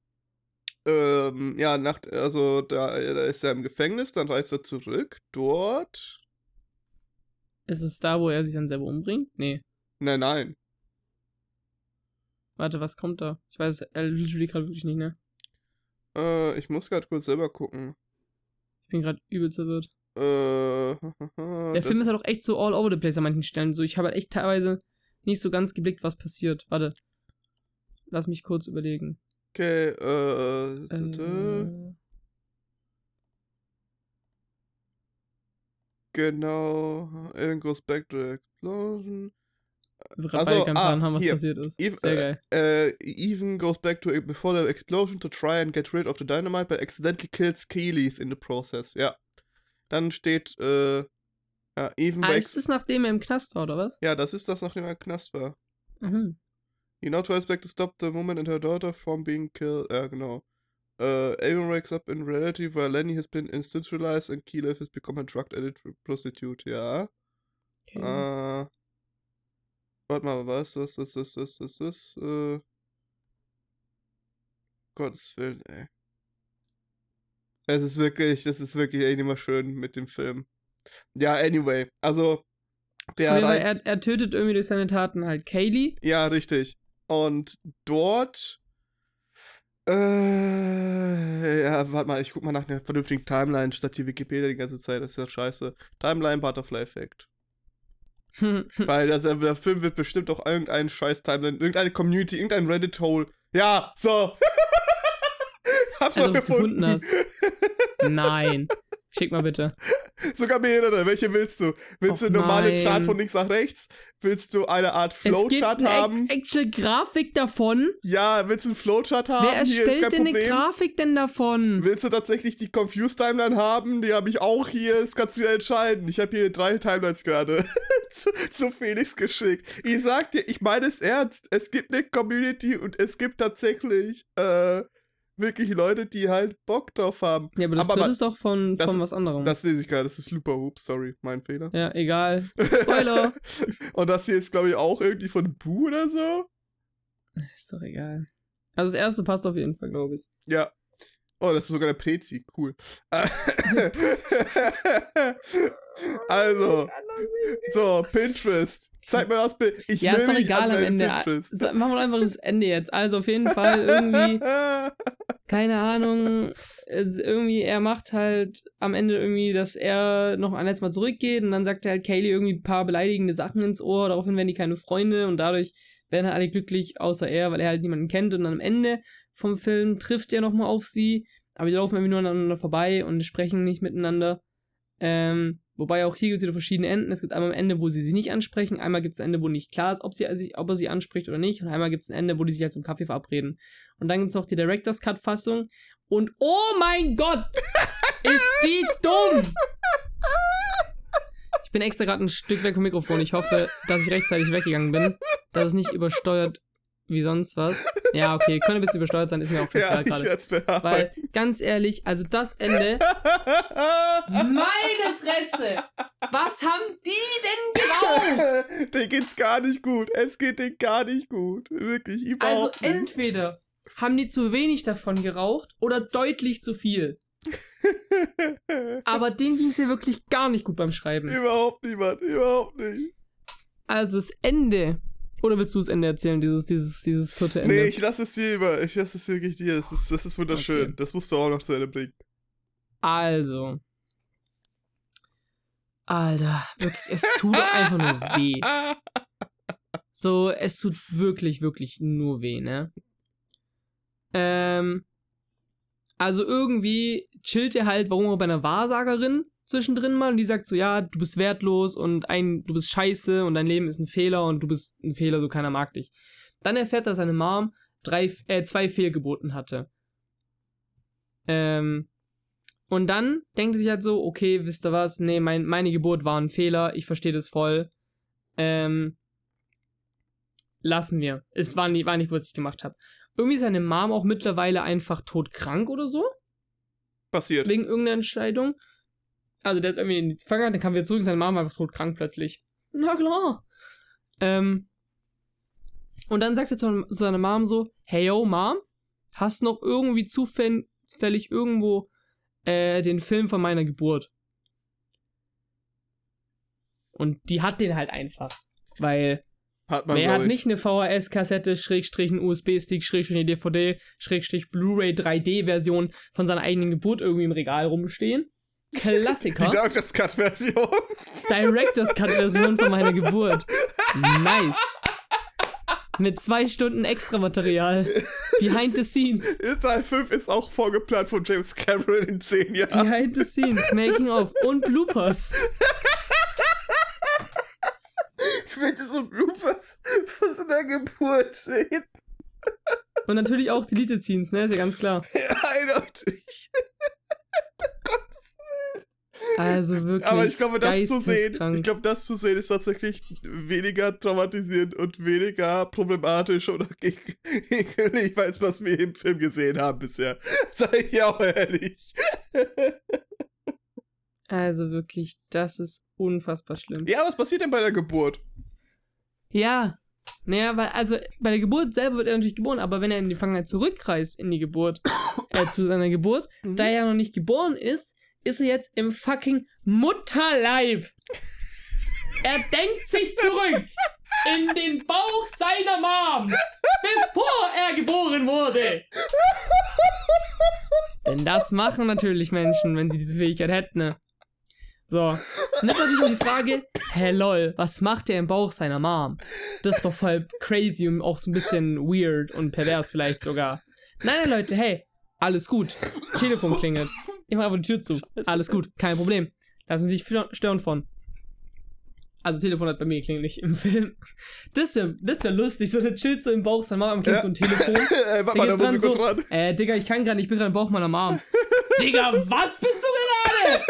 Ähm, ja, nach, also da, da ist er im Gefängnis, dann reist er zurück. Dort. Ist es da, wo er sich dann selber umbringt? Nee. Nein, nein. Warte, was kommt da? Ich weiß es literally gerade wirklich nicht, ne? Äh, ich muss gerade kurz selber gucken. Ich bin gerade übel zerwirrt. Äh, Der Film ist halt auch echt so all over the place an manchen Stellen. So, ich habe halt echt teilweise nicht so ganz geblickt, was passiert. Warte. lass mich kurz überlegen. Okay, äh. äh genau. Aaron goes back to the explosion. Also, ah, haben, was hier. passiert ist. Eve, Sehr geil. Uh, even goes back to before the explosion to try and get rid of the dynamite, but accidentally kills Keelys in the process. Ja. Dann steht, äh, ja, Even ah, ist das nachdem er im Knast war, oder was? Ja, das ist das, nachdem er im Knast war. Mhm. He now tries back to stop the woman and her daughter from being killed. Ja, genau. Uh, Aaron wakes up in reality where Lenny has been institutionalized and Keyleth has become a drug addict prostitute. Ja. Okay. Uh, warte mal, was? Das, das, das, das, das, das, äh. Gottes Willen, ey. Es ist wirklich, das ist wirklich echt immer schön mit dem Film. Ja, anyway, also der er, er tötet irgendwie durch seine Taten halt Kaylee. Ja, richtig. Und dort äh, ja, warte mal, ich guck mal nach einer vernünftigen Timeline statt die Wikipedia die ganze Zeit. Das ist ja scheiße. Timeline Butterfly Effect. Weil das, der Film wird bestimmt auch irgendeinen scheiß Timeline, irgendeine Community, irgendein Reddit-Hole. Ja, so. Hab's also, gefunden. gefunden hast. Nein. Schick mal bitte. Sogar mehrere. Welche willst du? Willst Och, du einen normalen Chart von links nach rechts? Willst du eine Art Flowchart haben? Es gibt eine Grafik davon. Ja, willst du einen Flowchart haben? Wer erstellt denn eine Grafik denn davon? Willst du tatsächlich die Confused Timeline haben? Die habe ich auch hier. Das kannst du ja entscheiden. Ich habe hier drei Timelines gerade zu, zu Felix geschickt. Ich sag dir, ich meine es ernst. Es gibt eine Community und es gibt tatsächlich äh, wirklich Leute, die halt Bock drauf haben. Ja, aber das aber, ist doch von, das, von was anderem. Das lese ich gerade, das ist Looper Hoops, sorry, mein Fehler. Ja, egal. Spoiler! Und das hier ist, glaube ich, auch irgendwie von Boo oder so. Ist doch egal. Also das erste passt auf jeden Fall, glaube ich. Ja. Oh, das ist sogar der Prezi, cool. also, so, Pinterest. Zeig mir das Bild. Ich ja, ist doch egal am Ende. Pinterest. Machen wir einfach das Ende jetzt. Also auf jeden Fall irgendwie, keine Ahnung, irgendwie, er macht halt am Ende irgendwie, dass er noch ein letztes Mal zurückgeht und dann sagt er halt Kaylee irgendwie ein paar beleidigende Sachen ins Ohr, daraufhin werden die keine Freunde und dadurch werden halt alle glücklich, außer er, weil er halt niemanden kennt und dann am Ende vom Film trifft er nochmal auf sie, aber die laufen irgendwie nur aneinander vorbei und sprechen nicht miteinander. Ähm, Wobei auch hier gibt es wieder verschiedene Enden. Es gibt einmal ein Ende, wo sie sich nicht ansprechen, einmal gibt es ein Ende, wo nicht klar ist, ob, sie, ob er sie anspricht oder nicht, und einmal gibt es ein Ende, wo die sich halt zum Kaffee verabreden. Und dann gibt es noch die Director's Cut-Fassung. Und oh mein Gott! ist die dumm! Ich bin extra gerade ein Stück weg vom Mikrofon. Ich hoffe, dass ich rechtzeitig weggegangen bin, dass es nicht übersteuert wie sonst was. Ja, okay, könnte ein bisschen übersteuert sein, ist mir auch ja, gerade. Weil, ganz ehrlich, also das Ende. meine Fresse! Was haben die denn geraucht? denen geht's gar nicht gut. Es geht denen gar nicht gut. Wirklich, überhaupt Also entweder haben die zu wenig davon geraucht oder deutlich zu viel. Aber denen ging es ja wirklich gar nicht gut beim Schreiben. Überhaupt niemand, überhaupt nicht. Also das Ende oder willst du das Ende erzählen, dieses, dieses, dieses vierte Ende? Nee, ich lasse es dir über. Ich lasse es wirklich dir. Das ist, das ist wunderschön. Okay. Das musst du auch noch zu Ende bringen. Also. Alter, wirklich, es tut einfach nur weh. So, es tut wirklich, wirklich nur weh, ne? Ähm. Also irgendwie chillt er halt, warum auch bei einer Wahrsagerin zwischendrin mal und die sagt so, ja, du bist wertlos und ein, du bist scheiße und dein Leben ist ein Fehler und du bist ein Fehler, so keiner mag dich. Dann erfährt er, dass seine Mom drei, äh, zwei Fehlgeburten hatte. Ähm, und dann denkt er sich halt so, okay, wisst ihr was, nee, mein, meine Geburt war ein Fehler, ich verstehe das voll. Ähm, lassen wir. Es war nicht, war nicht, was ich gemacht habe. Irgendwie ist seine Mom auch mittlerweile einfach todkrank oder so. Passiert. Wegen irgendeiner Entscheidung. Also der ist irgendwie in die Vergangenheit, dann kam wieder zurück, seine Mama war einfach tot krank plötzlich. Na klar. Ähm, und dann sagt er zu, seiner Mom so, hey yo, Mom, hast noch irgendwie zufällig irgendwo äh, den Film von meiner Geburt? Und die hat den halt einfach. Weil hat man, wer hat nicht eine VHS-Kassette, Schrägstrich, ein USB-Stick, Schrägstrich, eine DVD, Schrägstrich, Blu-ray 3D-Version von seiner eigenen Geburt irgendwie im Regal rumstehen? Klassiker. Die Director's Cut-Version. Director's Cut-Version von meiner Geburt. Nice. Mit zwei Stunden Extra-Material. Behind the scenes. Teil 5 ist auch vorgeplant von James Cameron in 10 Jahren. Behind the scenes, Making of und Bloopers. Ich möchte so Bloopers von seiner Geburt sehen. Und natürlich auch Deleted Scenes, ne? Ist ja ganz klar. Ja, eindeutig. Also wirklich. Aber ich glaube, das zu sehen, ich glaube, das zu sehen ist tatsächlich weniger traumatisierend und weniger problematisch oder ekelig, als was wir im Film gesehen haben bisher. Sei ich auch ehrlich. Also wirklich, das ist unfassbar schlimm. Ja, was passiert denn bei der Geburt? Ja, naja, weil, also bei der Geburt selber wird er natürlich geboren, aber wenn er in die Vergangenheit zurückreist in die Geburt, äh, zu seiner Geburt, mhm. da er ja noch nicht geboren ist, ist er jetzt im fucking Mutterleib. Er denkt sich zurück in den Bauch seiner Mom, bevor er geboren wurde. Denn das machen natürlich Menschen, wenn sie diese Fähigkeit hätten. Ne? So. Und jetzt natürlich die Frage, hä lol, was macht der im Bauch seiner Mom? Das ist doch voll crazy und auch so ein bisschen weird und pervers vielleicht sogar. Nein, nein, Leute, hey, alles gut. Telefon klingelt. Ich mach einfach die Tür zu. Alles gut, kein Problem. Lass uns nicht stören von. Also Telefon hat bei mir geklingelt, nicht im Film. Das wäre das wär lustig, so der chillt so im Bauch, sein Mama klingt ja. so ein Telefon. äh, warte mal, da muss ich kurz so, ran. Äh, Digga, ich kann gerade ich bin gerade im Bauch meiner Mom. Digga, was bist du gerade?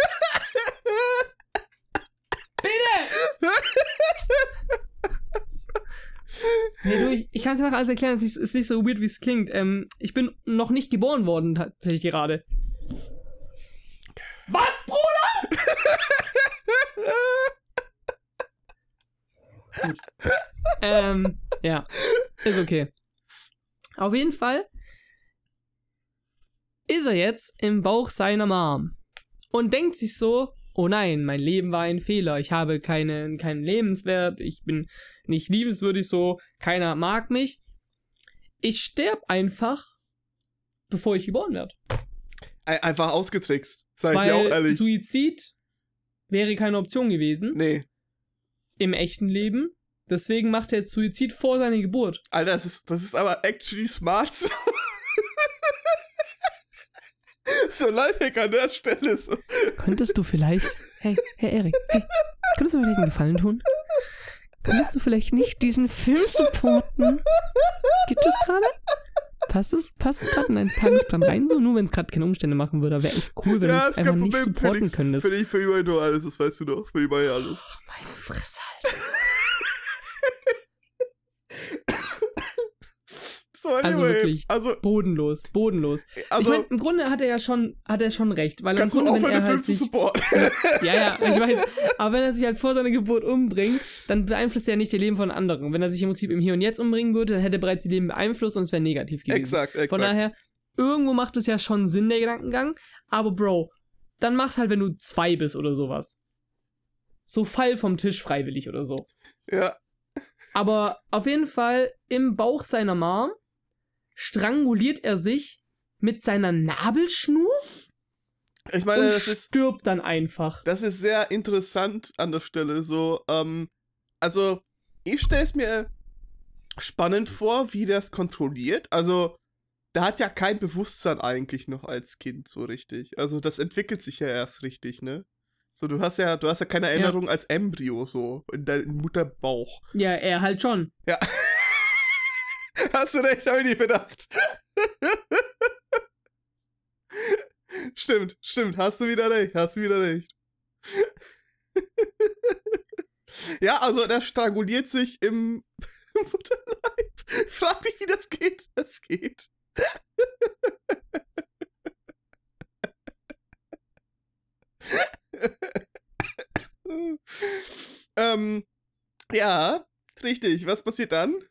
Bitte! nee, du, ich, ich kann es dir noch alles erklären, es ist, ist, nicht so weird, wie es klingt. Ähm, ich bin noch nicht geboren worden, tatsächlich gerade. Was, Bruder? Gut. ähm, ja. Ist okay. Auf jeden Fall ist er jetzt im Bauch seiner Mom und denkt sich so, oh nein, mein Leben war ein Fehler, ich habe keinen, keinen Lebenswert, ich bin nicht liebenswürdig so, keiner mag mich. Ich sterb einfach, bevor ich geboren werde. Einfach ausgetrickst, sag ich dir auch ehrlich. Suizid wäre keine Option gewesen. Nee. Im echten Leben. Deswegen macht er jetzt Suizid vor seiner Geburt. Alter, das ist, das ist aber actually smart so. so Lifehack an der Stelle. So. Könntest du vielleicht, hey, Herr Erik, hey, könntest du mir vielleicht einen Gefallen tun? Könntest du vielleicht nicht diesen Film supporten? Gibt es gerade? Passt es, passt es gerade in deinen Tagesplan rein? So, nur wenn es gerade keine Umstände machen würde. Wäre echt cool, wenn ja, du es einfach nicht supporten könntest. Für dich, für die nur alles, das weißt du doch. Für die Mai alles. Oh, meine Fresse, Alter. so, anyway, also wirklich also, bodenlos, bodenlos. Also, ich meine, im Grunde hat er ja schon, hat er schon recht, weil kannst im Grunde, du auch wenn er halt sich, Support. ja, ja, ich weiß. Aber wenn er sich halt vor seiner Geburt umbringt, dann beeinflusst er ja nicht das Leben von anderen. Wenn er sich im Prinzip im Hier und Jetzt umbringen würde, dann hätte er bereits die Leben beeinflusst und es wäre negativ gewesen. Exakt, exakt. Von daher, irgendwo macht es ja schon Sinn, der Gedankengang. Aber Bro, dann mach's halt, wenn du zwei bist oder sowas. So Fall vom Tisch freiwillig oder so. Ja. Aber auf jeden Fall im Bauch seiner Mom stranguliert er sich mit seiner Nabelschnur. Ich meine, das ist. Stirbt dann einfach. Das ist sehr interessant an der Stelle. So, ähm, also, ich stelle es mir spannend vor, wie das kontrolliert. Also, der hat ja kein Bewusstsein eigentlich noch als Kind so richtig. Also, das entwickelt sich ja erst richtig, ne? So, du hast ja, du hast ja keine Erinnerung ja. als Embryo so in deinem Mutterbauch. Ja, er halt schon. Ja. Hast du recht, habe ich nicht bedacht. stimmt, stimmt, hast du wieder recht, hast du wieder recht. ja, also der stranguliert sich im Mutterleib. Frag dich, wie das geht. Das geht. ähm, ja, richtig. Was passiert dann?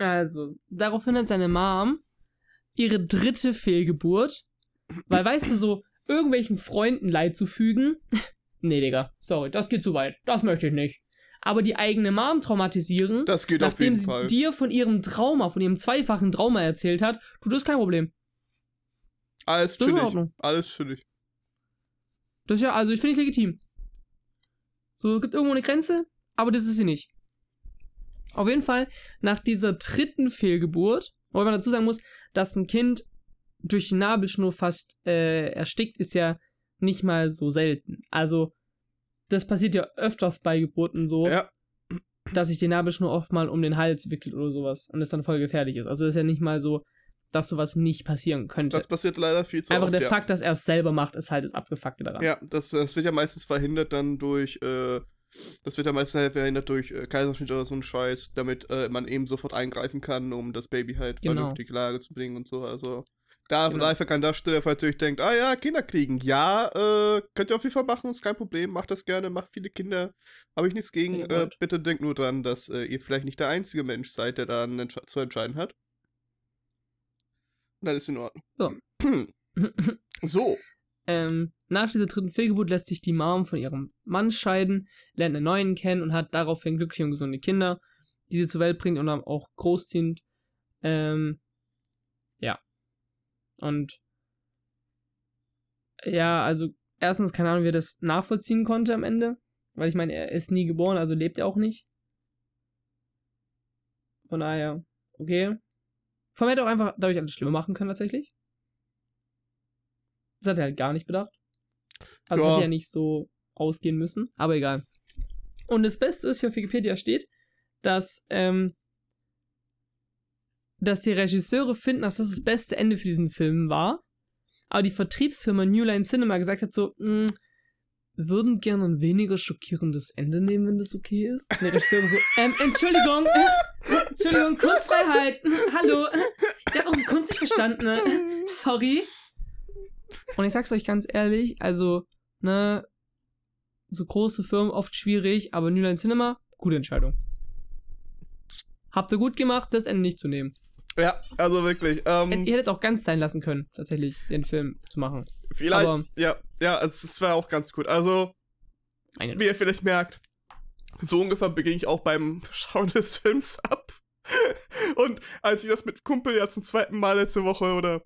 Also, daraufhin hat seine Mom ihre dritte Fehlgeburt, weil, weißt du, so irgendwelchen Freunden Leid zu fügen, nee, Digga, sorry, das geht zu weit, das möchte ich nicht. Aber die eigene Mom traumatisieren, das geht nachdem auf jeden sie Fall. dir von ihrem Trauma, von ihrem zweifachen Trauma erzählt hat, du, das ist kein Problem. Alles das chillig. Alles chillig. Das ist ja, also ich finde ich legitim. So, gibt irgendwo eine Grenze, aber das ist sie nicht. Auf jeden Fall, nach dieser dritten Fehlgeburt, wobei man dazu sagen muss, dass ein Kind durch die Nabelschnur fast äh, erstickt, ist ja nicht mal so selten. Also, das passiert ja öfters bei Geburten so, ja. dass sich die Nabelschnur oft mal um den Hals wickelt oder sowas und es dann voll gefährlich ist. Also, das ist ja nicht mal so, dass sowas nicht passieren könnte. Das passiert leider viel zu Einfach oft, der ja. Fakt, dass er es selber macht, ist halt das Abgefuckte daran. Ja, das, das wird ja meistens verhindert dann durch, äh, das wird ja meistens halt verhindert durch äh, Kaiserschnitt oder so ein Scheiß, damit äh, man eben sofort eingreifen kann, um das Baby halt genau. vernünftig Lage zu bringen und so. Also da genau. einfach an der Stelle, falls ihr euch denkt, ah ja, Kinder kriegen, ja, äh, könnt ihr auf jeden Fall machen, ist kein Problem, macht das gerne, macht viele Kinder, habe ich nichts gegen. Äh, bitte denkt nur dran, dass äh, ihr vielleicht nicht der einzige Mensch seid, der da entsch zu entscheiden hat. Dann ist in Ordnung. So. so. Ähm, nach dieser dritten Fehlgeburt lässt sich die Mom von ihrem Mann scheiden, lernt einen neuen kennen und hat daraufhin glückliche und gesunde Kinder, die sie zur Welt bringt und dann auch großzieht. Ähm, ja. Und ja, also erstens, keine Ahnung, wie er das nachvollziehen konnte am Ende. Weil ich meine, er ist nie geboren, also lebt er auch nicht. Von daher, okay. Vor allem hätte auch einfach dadurch alles schlimmer machen können, tatsächlich. Das hat er halt gar nicht bedacht. Also ja. hätte ja nicht so ausgehen müssen, aber egal. Und das Beste ist, hier auf Wikipedia steht, dass, ähm, dass die Regisseure finden, dass das das beste Ende für diesen Film war. Aber die Vertriebsfirma New Line Cinema gesagt hat so, mh, hm, würden gerne ein weniger schockierendes Ende nehmen, wenn das okay ist. Und der Regisseur so, ähm, Entschuldigung, äh, Entschuldigung, Kunstfreiheit, hallo, ihr habt unsere Kunst nicht verstanden, ne? sorry. Und ich sag's euch ganz ehrlich, also, ne, so große Firmen oft schwierig, aber New Line Cinema, gute Entscheidung. Habt ihr gut gemacht, das Ende nicht zu nehmen. Ja, also wirklich. Ähm, ihr hättet es auch ganz sein lassen können, tatsächlich, den Film zu machen. Vielleicht, Aber, ja, ja, es wäre auch ganz gut. Also, wie ihr vielleicht merkt, so ungefähr beginne ich auch beim Schauen des Films ab. Und als ich das mit Kumpel ja zum zweiten Mal letzte Woche oder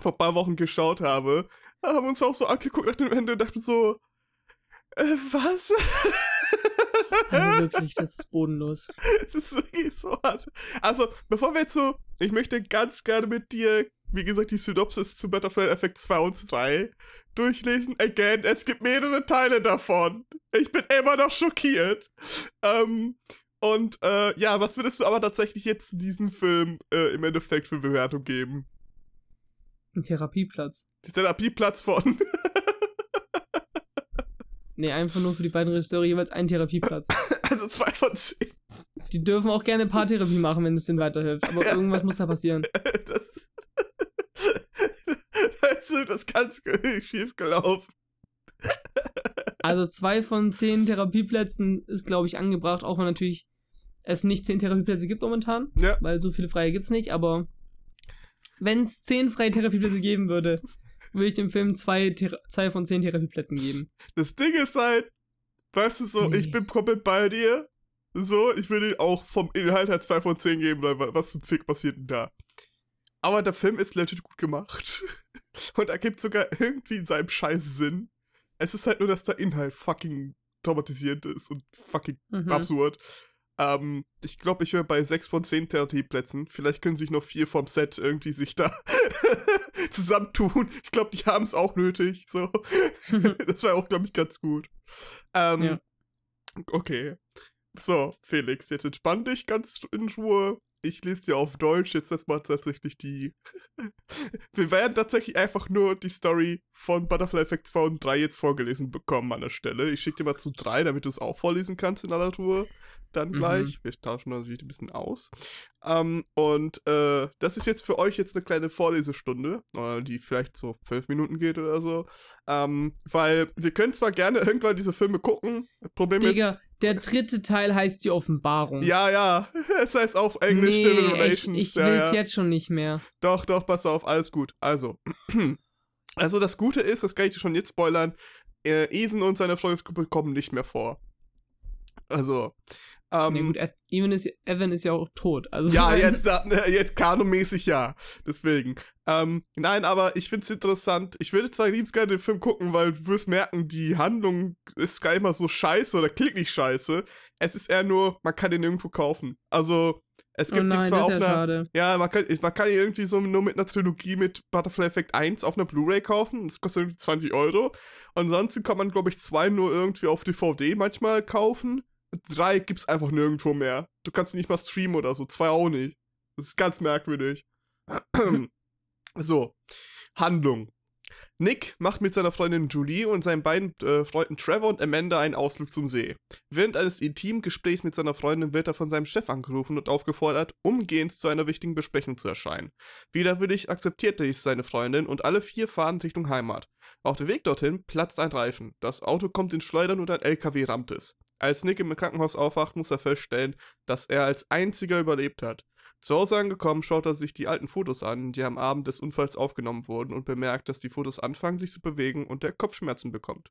vor ein paar Wochen geschaut habe, haben uns auch so angeguckt nach dem Ende und dachten so, äh, was? Also wirklich, das ist bodenlos. Das ist wirklich so hart. Also, bevor wir jetzt so, ich möchte ganz gerne mit dir, wie gesagt, die Synopsis zu Butterfly Effect 2 und 3 durchlesen. Again, es gibt mehrere Teile davon. Ich bin immer noch schockiert. Ähm, und äh, ja, was würdest du aber tatsächlich jetzt diesen Film äh, im Endeffekt für Bewertung geben? Ein Therapieplatz. Der Therapieplatz von. Nee, einfach nur für die beiden Regisseure jeweils einen Therapieplatz. Also zwei von zehn. Die dürfen auch gerne Paartherapie machen, wenn es denen weiterhilft. Aber irgendwas muss da passieren. Das. Weißt du, das ganz schief gelaufen. Also zwei von zehn Therapieplätzen ist, glaube ich, angebracht, auch wenn natürlich es nicht zehn Therapieplätze gibt momentan. Ja. Weil so viele freie gibt es nicht, aber wenn es zehn freie Therapieplätze geben würde, würde ich dem Film zwei, zwei von zehn Therapieplätzen geben. Das Ding ist halt, weißt du so, nee. ich bin komplett bei dir. So, ich würde auch vom Inhalt halt zwei von zehn geben, weil was zum Fick passiert denn da? Aber der Film ist legit gut gemacht. Und er gibt sogar irgendwie in seinem Scheiß Sinn. Es ist halt nur, dass der Inhalt fucking traumatisierend ist und fucking mhm. absurd. Ähm, ich glaube, ich wäre bei 6 von 10 Therapieplätzen. Vielleicht können sich noch vier vom Set irgendwie sich da zusammentun. Ich glaube, die haben es auch nötig. So. das wäre auch, glaube ich, ganz gut. Ähm, ja. Okay. So, Felix, jetzt entspann dich ganz in Ruhe ich lese dir auf Deutsch jetzt erstmal tatsächlich die. Wir werden tatsächlich einfach nur die Story von Butterfly Effect 2 und 3 jetzt vorgelesen bekommen an der Stelle. Ich schicke dir mal zu 3, damit du es auch vorlesen kannst in aller Ruhe. Dann mhm. gleich. Mhm. Wir tauschen wieder ein bisschen aus. Ähm, und äh, das ist jetzt für euch jetzt eine kleine Vorlesestunde, äh, die vielleicht so fünf Minuten geht oder so. Ähm, weil wir können zwar gerne irgendwann diese Filme gucken. Problem Digga, ist. Der dritte Teil heißt die Offenbarung. Ja, ja. Es heißt auf Englisch nee, Revelations. Ich, ich ja, will's ja. jetzt schon nicht mehr. Doch, doch, pass auf, alles gut. Also. Also das Gute ist, das kann ich dir schon jetzt spoilern, äh, Ethan und seine Freundesgruppe kommen nicht mehr vor. Also, ähm, nee, gut, Evan ist, Evan ist ja auch tot. Also ja, jetzt, ne, jetzt kanomäßig ja. Deswegen. Ähm, nein, aber ich finde es interessant. Ich würde zwar liebst gerne den Film gucken, weil du wirst merken, die Handlung ist gar nicht mal so scheiße oder klingt nicht scheiße. Es ist eher nur, man kann den irgendwo kaufen. Also, es oh gibt oh nein, zwar auf ja einer. Schade. Ja, man kann, man kann ihn irgendwie so nur mit einer Trilogie mit Butterfly Effect 1 auf einer Blu-ray kaufen. Das kostet irgendwie 20 Euro. Ansonsten kann man, glaube ich, zwei nur irgendwie auf DVD manchmal kaufen. Drei gibt's einfach nirgendwo mehr. Du kannst nicht mal streamen oder so. Zwei auch nicht. Das ist ganz merkwürdig. so. Handlung. Nick macht mit seiner Freundin Julie und seinen beiden äh, Freunden Trevor und Amanda einen Ausflug zum See. Während eines intimen Gesprächs mit seiner Freundin wird er von seinem Chef angerufen und aufgefordert, umgehend zu einer wichtigen Besprechung zu erscheinen. Widerwillig akzeptiert dies seine Freundin und alle vier fahren Richtung Heimat. Auf dem Weg dorthin platzt ein Reifen. Das Auto kommt in Schleudern und ein LKW rammt es. Als Nick im Krankenhaus aufwacht, muss er feststellen, dass er als einziger überlebt hat. Zu Hause angekommen, schaut er sich die alten Fotos an, die am Abend des Unfalls aufgenommen wurden und bemerkt, dass die Fotos anfangen, sich zu bewegen und er Kopfschmerzen bekommt.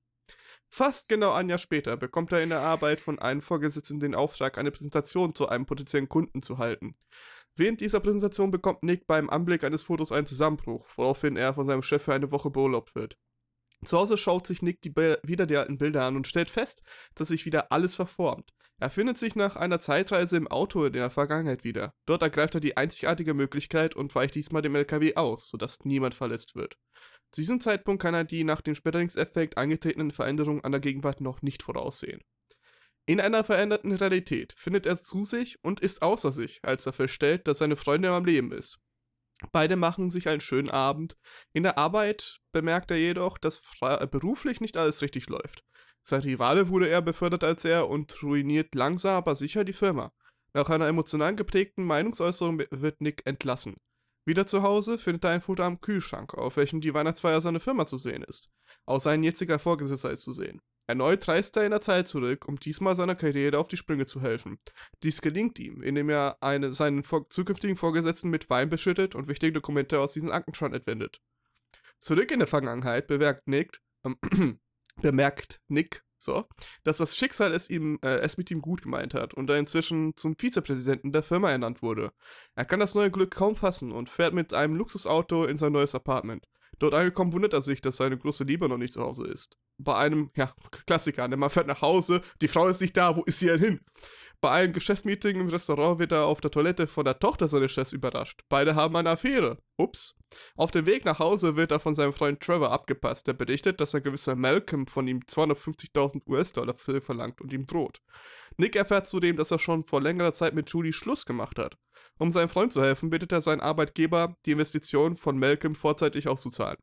Fast genau ein Jahr später bekommt er in der Arbeit von einem Vorgesetzten den Auftrag, eine Präsentation zu einem potenziellen Kunden zu halten. Während dieser Präsentation bekommt Nick beim Anblick eines Fotos einen Zusammenbruch, woraufhin er von seinem Chef für eine Woche beurlaubt wird. Zu Hause schaut sich Nick die wieder die alten Bilder an und stellt fest, dass sich wieder alles verformt. Er findet sich nach einer Zeitreise im Auto in der Vergangenheit wieder. Dort ergreift er die einzigartige Möglichkeit und weicht diesmal dem LKW aus, sodass niemand verletzt wird. Zu diesem Zeitpunkt kann er die nach dem Splitterings-Effekt eingetretenen Veränderungen an der Gegenwart noch nicht voraussehen. In einer veränderten Realität findet er zu sich und ist außer sich, als er feststellt, dass seine Freundin am Leben ist. Beide machen sich einen schönen Abend. In der Arbeit bemerkt er jedoch, dass beruflich nicht alles richtig läuft. Sein Rivale wurde eher befördert als er und ruiniert langsam aber sicher die Firma. Nach einer emotional geprägten Meinungsäußerung wird Nick entlassen. Wieder zu Hause findet er ein Foto am Kühlschrank, auf welchem die Weihnachtsfeier seiner Firma zu sehen ist. Auch sein jetziger Vorgesetzter ist zu sehen. Erneut reist er in der Zeit zurück, um diesmal seiner Karriere auf die Sprünge zu helfen. Dies gelingt ihm, indem er eine, seinen vor zukünftigen Vorgesetzten mit Wein beschüttet und wichtige Dokumente aus diesem Aktenschrank entwendet. Zurück in der Vergangenheit bemerkt Nick, ähm, bemerkt Nick, so, dass das Schicksal es, ihm, äh, es mit ihm gut gemeint hat und er inzwischen zum Vizepräsidenten der Firma ernannt wurde. Er kann das neue Glück kaum fassen und fährt mit einem Luxusauto in sein neues Apartment. Dort angekommen wundert er sich, dass seine große Liebe noch nicht zu Hause ist. Bei einem, ja, Klassiker, der man fährt nach Hause, die Frau ist nicht da, wo ist sie denn hin? Bei einem Geschäftsmeeting im Restaurant wird er auf der Toilette von der Tochter seines Chefs überrascht. Beide haben eine Affäre. Ups. Auf dem Weg nach Hause wird er von seinem Freund Trevor abgepasst, der berichtet, dass ein gewisser Malcolm von ihm 250.000 US-Dollar verlangt und ihm droht. Nick erfährt zudem, dass er schon vor längerer Zeit mit Julie Schluss gemacht hat. Um seinem Freund zu helfen, bittet er seinen Arbeitgeber, die Investition von Malcolm vorzeitig auszuzahlen.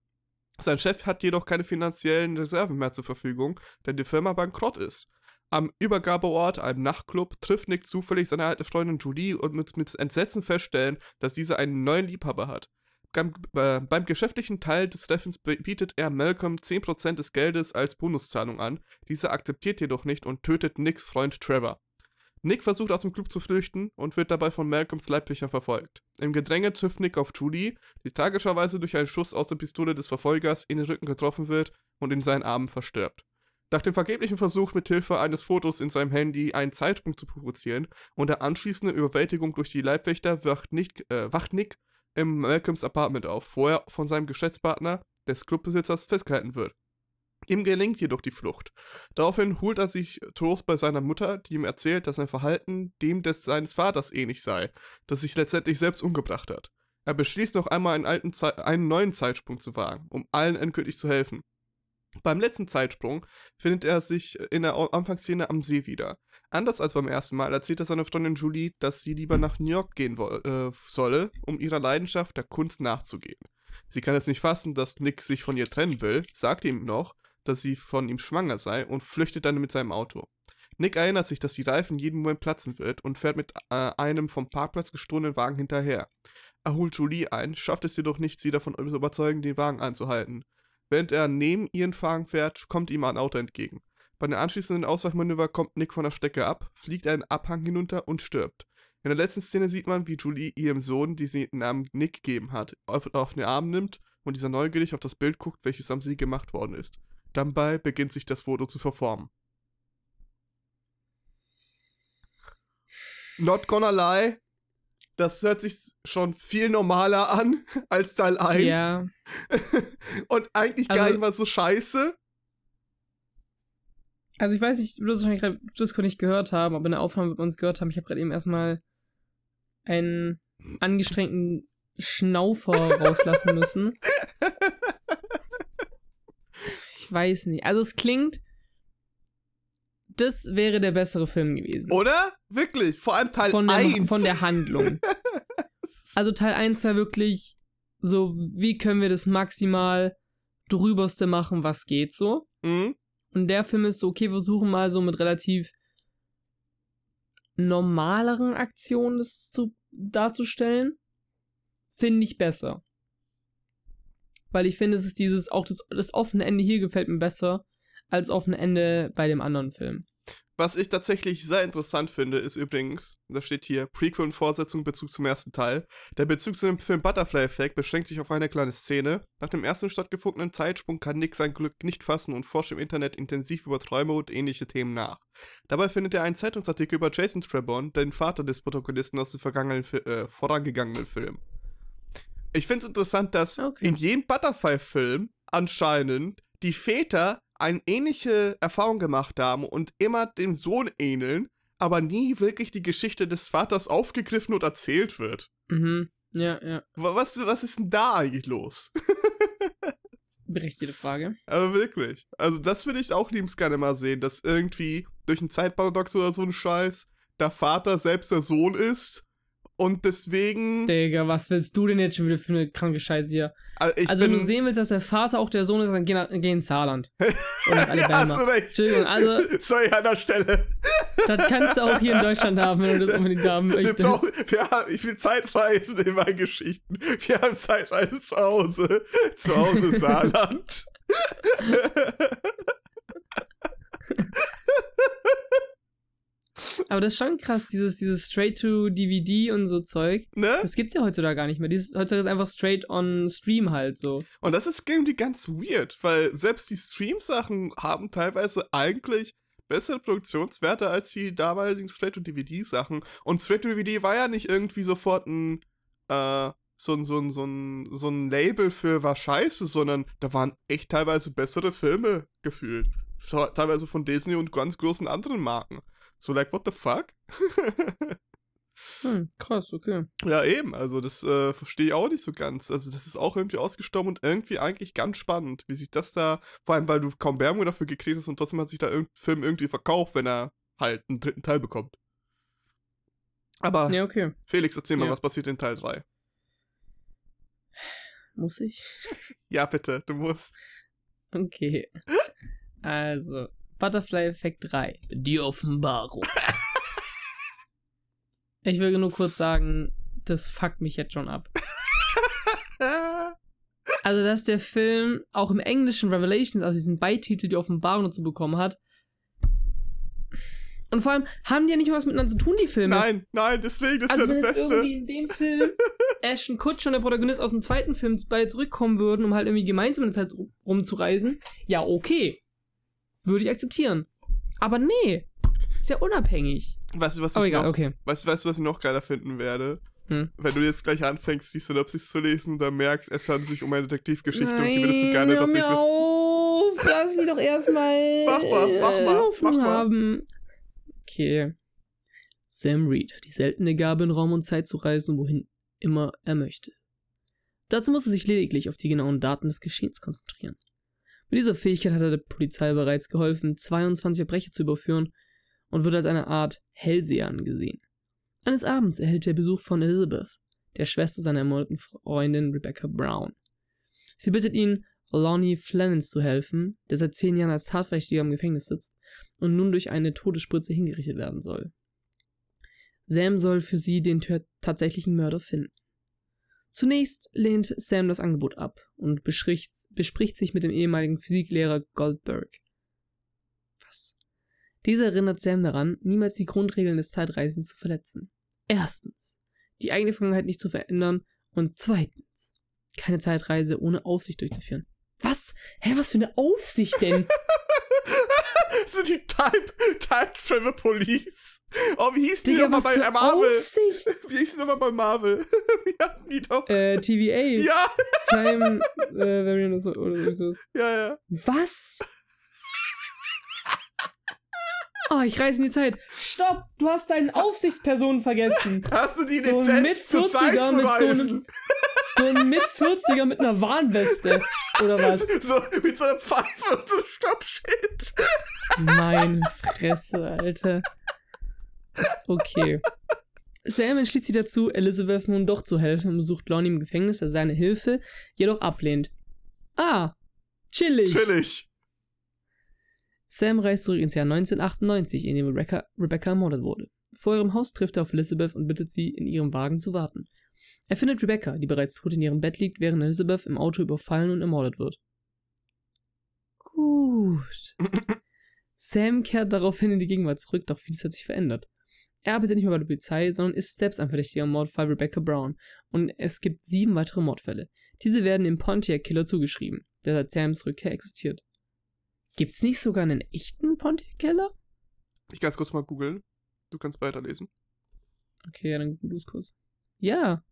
Sein Chef hat jedoch keine finanziellen Reserven mehr zur Verfügung, denn die Firma bankrott ist. Am Übergabeort, einem Nachtclub, trifft Nick zufällig seine alte Freundin Julie und mit, mit Entsetzen feststellen, dass diese einen neuen Liebhaber hat. Beim, äh, beim geschäftlichen Teil des Treffens bietet er Malcolm 10% des Geldes als Bonuszahlung an. Dieser akzeptiert jedoch nicht und tötet Nicks Freund Trevor. Nick versucht aus dem Club zu flüchten und wird dabei von Malcolms Leibwächter verfolgt. Im Gedränge trifft Nick auf Julie, die tragischerweise durch einen Schuss aus der Pistole des Verfolgers in den Rücken getroffen wird und in seinen Armen verstirbt. Nach dem vergeblichen Versuch, mit Hilfe eines Fotos in seinem Handy einen Zeitsprung zu provozieren und der anschließenden Überwältigung durch die Leibwächter wacht Nick, äh, wacht Nick im Malcolms Apartment auf, wo er von seinem Geschäftspartner, des Clubbesitzers, festgehalten wird. Ihm gelingt jedoch die Flucht. Daraufhin holt er sich Trost bei seiner Mutter, die ihm erzählt, dass sein Verhalten dem des seines Vaters ähnlich sei, das sich letztendlich selbst umgebracht hat. Er beschließt noch einmal einen, alten einen neuen Zeitsprung zu wagen, um allen endgültig zu helfen. Beim letzten Zeitsprung findet er sich in der Anfangsszene am See wieder. Anders als beim ersten Mal erzählt er seiner Freundin Julie, dass sie lieber nach New York gehen äh, solle, um ihrer Leidenschaft der Kunst nachzugehen. Sie kann es nicht fassen, dass Nick sich von ihr trennen will, sagt ihm noch, dass sie von ihm schwanger sei und flüchtet dann mit seinem Auto. Nick erinnert sich, dass die Reifen jeden Moment platzen wird und fährt mit äh, einem vom Parkplatz gestohlenen Wagen hinterher. Er holt Julie ein, schafft es jedoch nicht, sie davon zu überzeugen, den Wagen anzuhalten. Während er neben ihren Wagen fährt, kommt ihm ein Auto entgegen. Bei den anschließenden Ausweichmanöver kommt Nick von der Strecke ab, fliegt einen Abhang hinunter und stirbt. In der letzten Szene sieht man, wie Julie ihrem Sohn, die sie den Namen Nick gegeben hat, auf, auf den Arm nimmt und dieser neugierig auf das Bild guckt, welches am See gemacht worden ist. Dabei beginnt sich das Foto zu verformen. not gonna lie, das hört sich schon viel normaler an als Teil 1. Ja. Und eigentlich also, gar nicht mal so scheiße. Also ich weiß nicht, du wirst wahrscheinlich gerade Disco nicht gehört haben, aber in der Aufnahme wird man es gehört haben. Ich habe gerade eben erstmal einen angestrengten Schnaufer rauslassen müssen. Ich weiß nicht. Also es klingt, das wäre der bessere Film gewesen. Oder? Wirklich? Vor allem Teil von der, 1. Von der Handlung. also Teil 1 war wirklich so, wie können wir das maximal drüberste machen, was geht so. Mhm. Und der Film ist so, okay, wir versuchen mal so mit relativ normaleren Aktionen das zu, darzustellen. Finde ich besser. Weil ich finde, es ist dieses, auch das, das offene Ende hier gefällt mir besser als offene Ende bei dem anderen Film. Was ich tatsächlich sehr interessant finde, ist übrigens, da steht hier Prequel und Fortsetzung Bezug zum ersten Teil. Der Bezug zu dem Film Butterfly Effect beschränkt sich auf eine kleine Szene. Nach dem ersten stattgefundenen Zeitsprung kann Nick sein Glück nicht fassen und forscht im Internet intensiv über Träume und ähnliche Themen nach. Dabei findet er einen Zeitungsartikel über Jason Trebon, den Vater des Protagonisten aus dem vergangenen, äh, vorangegangenen Film. Ich finde es interessant, dass okay. in jedem Butterfly-Film anscheinend die Väter eine ähnliche Erfahrung gemacht haben und immer dem Sohn ähneln, aber nie wirklich die Geschichte des Vaters aufgegriffen und erzählt wird. Mhm. Ja, ja. Was, was ist denn da eigentlich los? Berechtigte Frage. Aber wirklich. Also, das würde ich auch liebens gerne mal sehen, dass irgendwie durch ein Zeitparadox oder so ein Scheiß der Vater selbst der Sohn ist und deswegen. Digga, was willst du denn jetzt schon wieder für eine kranke Scheiße hier? Also, also wenn du sehen willst, dass der Vater auch der Sohn ist, dann geh, nach, geh ins Saarland. Oder ja, hast du recht. Entschuldigung, also. Sorry an der Stelle. Das kannst du auch hier in Deutschland haben, wenn du das unbedingt haben möchtest. Wir, brauchen, wir haben, ich will Zeitreisen in meinen Geschichten. Wir haben Zeitreisen zu Hause. Zu Hause Saarland. Aber das ist schon krass, dieses, dieses Straight-to-DVD und so Zeug. Ne? Das gibt's ja heutzutage gar nicht mehr. Dieses, heutzutage ist einfach straight on Stream halt so. Und das ist irgendwie ganz weird, weil selbst die Stream-Sachen haben teilweise eigentlich bessere Produktionswerte als die damaligen Straight-to-DVD-Sachen. Und Straight-to-DVD war ja nicht irgendwie sofort ein, äh, so ein, so ein, so ein, so ein Label für war scheiße, sondern da waren echt teilweise bessere Filme gefühlt. Teilweise von Disney und ganz großen anderen Marken. So, like, what the fuck? hm, krass, okay. Ja, eben, also das äh, verstehe ich auch nicht so ganz. Also, das ist auch irgendwie ausgestorben und irgendwie eigentlich ganz spannend, wie sich das da, vor allem, weil du kaum Werbung dafür gekriegt hast und trotzdem hat sich da irgendein Film irgendwie verkauft, wenn er halt einen dritten Teil bekommt. Aber, ja, okay. Felix, erzähl mal, ja. was passiert in Teil 3? Muss ich? ja, bitte, du musst. Okay. Also, Butterfly Effekt 3. Die Offenbarung. ich will nur kurz sagen, das fuckt mich jetzt schon ab. Also, dass der Film auch im englischen Revelations, also diesen Beititel, die Offenbarung dazu bekommen hat. Und vor allem haben die ja nicht mal was miteinander zu tun, die Filme. Nein, nein, deswegen, das also ist ja das Beste. irgendwie in dem Film Ashton Kutcher und der Protagonist aus dem zweiten Film beide zurückkommen würden, um halt irgendwie gemeinsam in der Zeit rumzureisen, ja, okay würde ich akzeptieren. Aber nee, ist ja unabhängig. Weißt du, was ich egal, noch, okay. weißt, was ich noch geiler finden werde? Hm. Wenn du jetzt gleich anfängst, die Synopsis zu lesen, dann merkst, es handelt sich um eine Detektivgeschichte Nein, und die würdest du gerne tatsächlich wissen. Auf, lass mich doch erstmal mach mal, mach mal, mach mal. haben. Okay. Sam Reed hat die seltene Gabe, in Raum und Zeit zu reisen, wohin immer er möchte. Dazu muss er sich lediglich auf die genauen Daten des Geschehens konzentrieren. Mit dieser Fähigkeit hat er der Polizei bereits geholfen, 22 Verbrecher zu überführen und wird als eine Art Hellseher angesehen. Eines Abends erhält er Besuch von Elizabeth, der Schwester seiner ermordeten Freundin Rebecca Brown. Sie bittet ihn, Lonnie Flannens zu helfen, der seit zehn Jahren als Tatverdächtiger im Gefängnis sitzt und nun durch eine Todesspritze hingerichtet werden soll. Sam soll für sie den tatsächlichen Mörder finden. Zunächst lehnt Sam das Angebot ab und bespricht, bespricht sich mit dem ehemaligen Physiklehrer Goldberg. Was? Dieser erinnert Sam daran, niemals die Grundregeln des Zeitreisens zu verletzen. Erstens, die eigene Vergangenheit nicht zu verändern und zweitens, keine Zeitreise ohne Aufsicht durchzuführen. Was? Hä, was für eine Aufsicht denn? sind die Type, Type Travel Police. Oh, wie hieß die nochmal bei Marvel? Aufsicht? Wie hieß die nochmal bei Marvel? wie hatten die doch? Äh, TVA. Ja. Time äh, Variant oder so. Ja, ja. Was? Oh, ich reise in die Zeit. Stopp, du hast deinen Aufsichtspersonen vergessen. Hast du die Lizenz so mit zur Zeit zu reisen? So ein mit 40er mit einer Warnweste. Oder was? So, mit so einer Pfeife und so Stoppschild. Meine Fresse, Alter. Okay. Sam entschließt sich dazu, Elizabeth nun doch zu helfen und besucht Lonnie im Gefängnis, der seine Hilfe jedoch ablehnt. Ah, chillig. Chillig. Sam reist zurück ins Jahr 1998, in dem Rebecca, Rebecca ermordet wurde. Vor ihrem Haus trifft er auf Elizabeth und bittet sie, in ihrem Wagen zu warten. Er findet Rebecca, die bereits tot in ihrem Bett liegt, während Elizabeth im Auto überfallen und ermordet wird. Gut. Sam kehrt daraufhin in die Gegenwart zurück, doch vieles hat sich verändert. Er arbeitet nicht mehr bei der Polizei, sondern ist selbst ein Verdächtiger Mordfall Rebecca Brown und es gibt sieben weitere Mordfälle. Diese werden dem Pontiac Killer zugeschrieben, der seit Sams Rückkehr existiert. Gibt's nicht sogar einen echten Pontiac Killer? Ich kann es kurz mal googeln. Du kannst weiterlesen. Okay, ja, dann google kurz. Ja.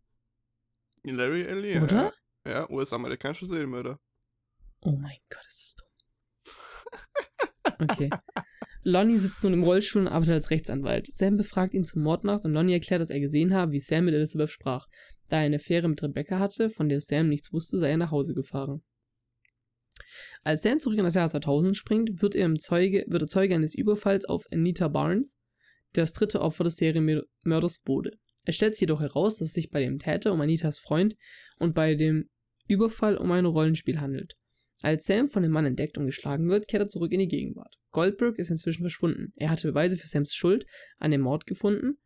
Larry Ellie. Oder? Ja, ja US-amerikanischer Serienmörder. Oh mein Gott, ist das dumm. Okay. Lonnie sitzt nun im Rollstuhl und arbeitet als Rechtsanwalt. Sam befragt ihn zur Mordnacht und Lonnie erklärt, dass er gesehen habe, wie Sam mit Elizabeth sprach. Da er eine Affäre mit Rebecca hatte, von der Sam nichts wusste, sei er nach Hause gefahren. Als Sam zurück in das Jahr 2000 springt, wird er, Zeuge, wird er Zeuge eines Überfalls auf Anita Barnes, der das dritte Opfer des Serienmörders wurde. Es stellt sich jedoch heraus, dass es sich bei dem Täter um Anitas Freund und bei dem Überfall um ein Rollenspiel handelt. Als Sam von dem Mann entdeckt und geschlagen wird, kehrt er zurück in die Gegenwart. Goldberg ist inzwischen verschwunden. Er hatte Beweise für Sams Schuld an dem Mord gefunden,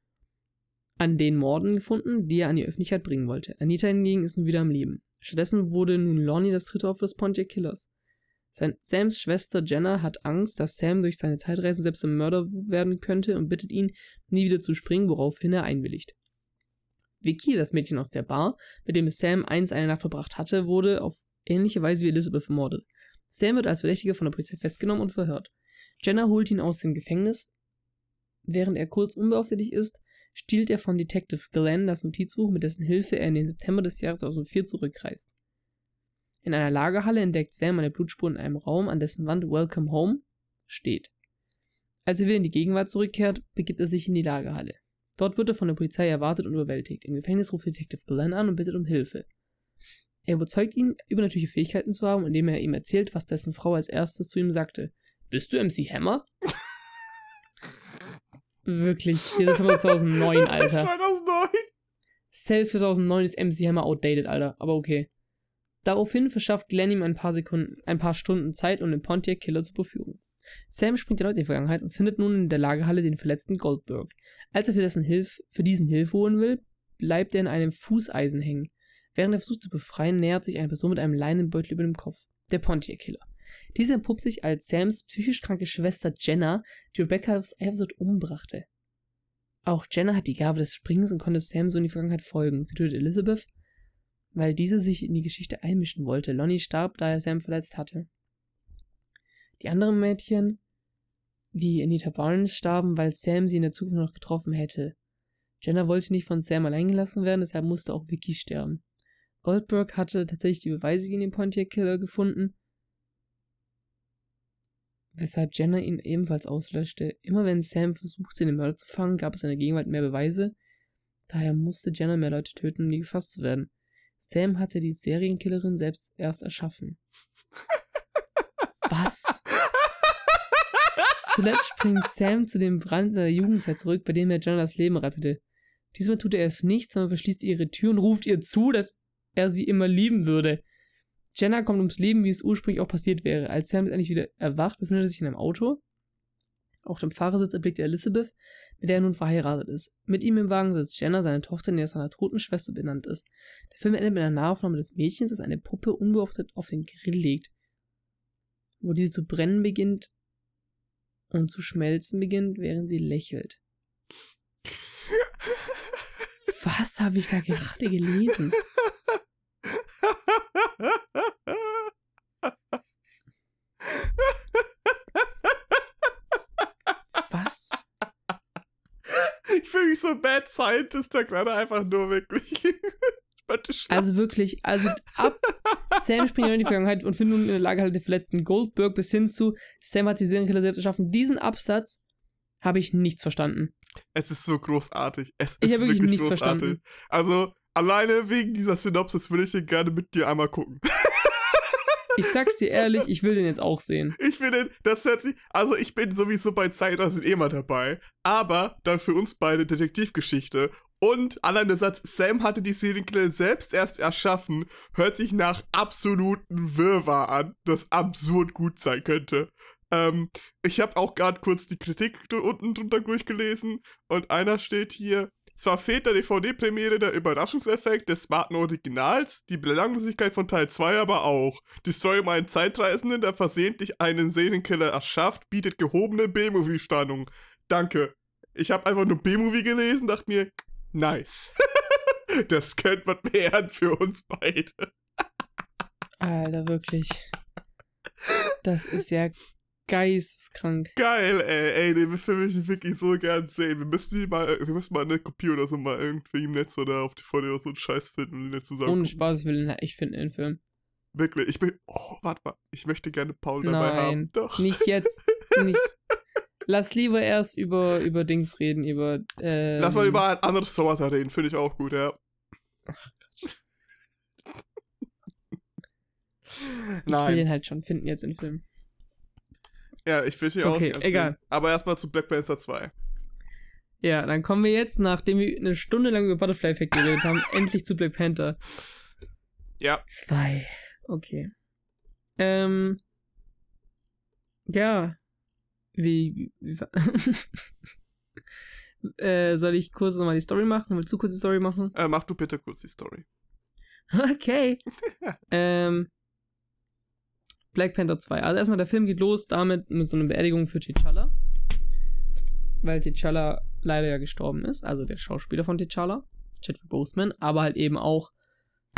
an den Morden gefunden, die er an die Öffentlichkeit bringen wollte. Anita hingegen ist nun wieder am Leben. Stattdessen wurde nun Lonnie das dritte Opfer des Pontiac Killers. Sein, Sams Schwester Jenna hat Angst, dass Sam durch seine Zeitreisen selbst zum Mörder werden könnte und bittet ihn, nie wieder zu springen, woraufhin er einwilligt. Vicky, das Mädchen aus der Bar, mit dem Sam einst eine Nacht verbracht hatte, wurde auf ähnliche Weise wie Elizabeth ermordet. Sam wird als Verdächtiger von der Polizei festgenommen und verhört. Jenna holt ihn aus dem Gefängnis. Während er kurz unbeaufsichtigt ist, stiehlt er von Detective Glenn das Notizbuch, mit dessen Hilfe er in den September des Jahres 2004 zurückreist. In einer Lagerhalle entdeckt Sam eine Blutspur in einem Raum, an dessen Wand Welcome Home steht. Als er wieder in die Gegenwart zurückkehrt, begibt er sich in die Lagerhalle. Dort wird er von der Polizei erwartet und überwältigt. Im Gefängnis ruft Detective Glenn an und bittet um Hilfe. Er überzeugt ihn, übernatürliche Fähigkeiten zu haben, indem er ihm erzählt, was dessen Frau als erstes zu ihm sagte. Bist du MC Hammer? Wirklich, dieser Film 2009, Alter. 2009? Selbst 2009 ist MC Hammer outdated, Alter, aber okay. Daraufhin verschafft Glenn ihm ein paar Sekunden, ein paar Stunden Zeit, um den Pontiac Killer zu beführen. Sam springt erneut in die Vergangenheit und findet nun in der Lagerhalle den verletzten Goldberg. Als er für, dessen Hilf, für diesen Hilfe holen will, bleibt er in einem Fußeisen hängen. Während er versucht zu befreien, nähert sich eine Person mit einem Leinenbeutel über dem Kopf. Der Pontiac Killer. Dieser entpuppt sich als Sams psychisch kranke Schwester Jenna, die Rebecca aus Eifersucht umbrachte. Auch Jenna hat die Gabe des Springens und konnte Sam so in die Vergangenheit folgen. Sie tötet Elizabeth, weil diese sich in die Geschichte einmischen wollte. Lonnie starb, da er Sam verletzt hatte. Die anderen Mädchen, wie Anita Barnes, starben, weil Sam sie in der Zukunft noch getroffen hätte. Jenna wollte nicht von Sam allein gelassen werden, deshalb musste auch Vicky sterben. Goldberg hatte tatsächlich die Beweise gegen den Pontiac Killer gefunden, weshalb Jenna ihn ebenfalls auslöschte. Immer wenn Sam versuchte, den Mörder zu fangen, gab es in der Gegenwart mehr Beweise. Daher musste Jenna mehr Leute töten, um nie gefasst zu werden. Sam hatte die Serienkillerin selbst erst erschaffen. Was? Zuletzt springt Sam zu dem Brand seiner Jugendzeit zurück, bei dem er Jenna das Leben rettete. Diesmal tut er es nicht, sondern verschließt ihre Tür und ruft ihr zu, dass er sie immer lieben würde. Jenna kommt ums Leben, wie es ursprünglich auch passiert wäre. Als Sam endlich wieder erwacht, befindet er sich in einem Auto. Auf dem Fahrersitz erblickt er Elizabeth, mit der er nun verheiratet ist. Mit ihm im Wagen sitzt Jenna, seine Tochter, die nach seiner toten Schwester benannt ist. Der Film endet mit einer Nahaufnahme des Mädchens, das eine Puppe unbeobachtet auf den Grill legt, wo diese zu brennen beginnt und zu schmelzen beginnt, während sie lächelt. Was habe ich da gerade gelesen? Was? Ich fühle mich so bad scientist da gerade einfach nur wirklich. also wirklich, also ab Sam springt in die Vergangenheit und findet nun in der Lage, halt den verletzten Goldberg bis hin zu Sam hat die Serienkiller selbst erschaffen. Diesen Absatz habe ich nichts verstanden. Es ist so großartig. Es ich ist wirklich, wirklich nichts großartig. verstanden. Also, alleine wegen dieser Synopsis würde ich den gerne mit dir einmal gucken. Ich sag's dir ehrlich, ich will den jetzt auch sehen. Ich will den, das hört sich, also ich bin sowieso bei Zeitreisen eh mal dabei, aber dann für uns beide Detektivgeschichte und allein der Satz, Sam hatte die Serienkiller selbst erst erschaffen, hört sich nach absoluten Wirrwarr an, das absurd gut sein könnte. Ähm, ich habe auch gerade kurz die Kritik unten drunter durchgelesen und einer steht hier, zwar fehlt der DVD-Premiere der Überraschungseffekt des smarten Originals, die Belanglosigkeit von Teil 2 aber auch. Die Story um einen Zeitreisenden, der versehentlich einen Serienkiller erschafft, bietet gehobene B-Movie-Spannung. Danke. Ich habe einfach nur B-Movie gelesen, dachte mir, nice. das könnte was werden für uns beide. Alter, wirklich. Das ist ja geisteskrank. Geil, ey, ey, den Film ich wirklich so gern sehen. Wir müssen die mal, wir müssen mal eine Kopie oder so mal irgendwie im Netz oder auf die DVD oder so einen Scheiß finden und den zusammen. Ohne Spaß will ich finde den Film. Wirklich, ich bin, oh, warte mal, ich möchte gerne Paul dabei Nein, haben. Doch. nicht jetzt, nicht. Lass lieber erst über, über Dings reden, über, ähm, Lass mal über ein anderes Sowas reden, finde ich auch gut, ja. Ach Gott. Nein. Ich will den halt schon finden jetzt im Film. Ja, ich will hier okay, auch. Okay, egal. Aber erstmal zu Black Panther 2. Ja, dann kommen wir jetzt, nachdem wir eine Stunde lang über Butterfly Effect geredet haben, endlich zu Black Panther. Ja. 2. Okay. Ähm. Ja. Wie. wie äh, soll ich kurz nochmal die Story machen? Willst du kurz die Story machen? Äh, mach du bitte kurz die Story. Okay. ähm. Black Panther 2. Also erstmal der Film geht los damit mit so einer Beerdigung für T'Challa. Weil T'Challa leider ja gestorben ist, also der Schauspieler von T'Challa, Chadwick Boseman, aber halt eben auch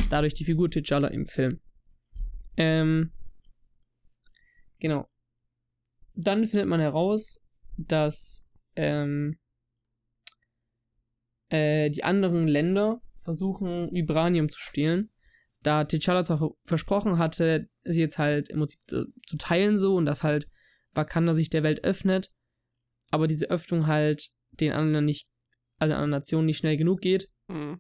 dadurch die Figur T'Challa im Film. Ähm, genau. Dann findet man heraus, dass ähm, äh, die anderen Länder versuchen, Vibranium zu stehlen da T'Challa zwar versprochen hatte, sie jetzt halt im Prinzip zu, teilen so und dass halt Wakanda sich der Welt öffnet, aber diese Öffnung halt den anderen nicht, also anderen Nationen nicht schnell genug geht, mhm.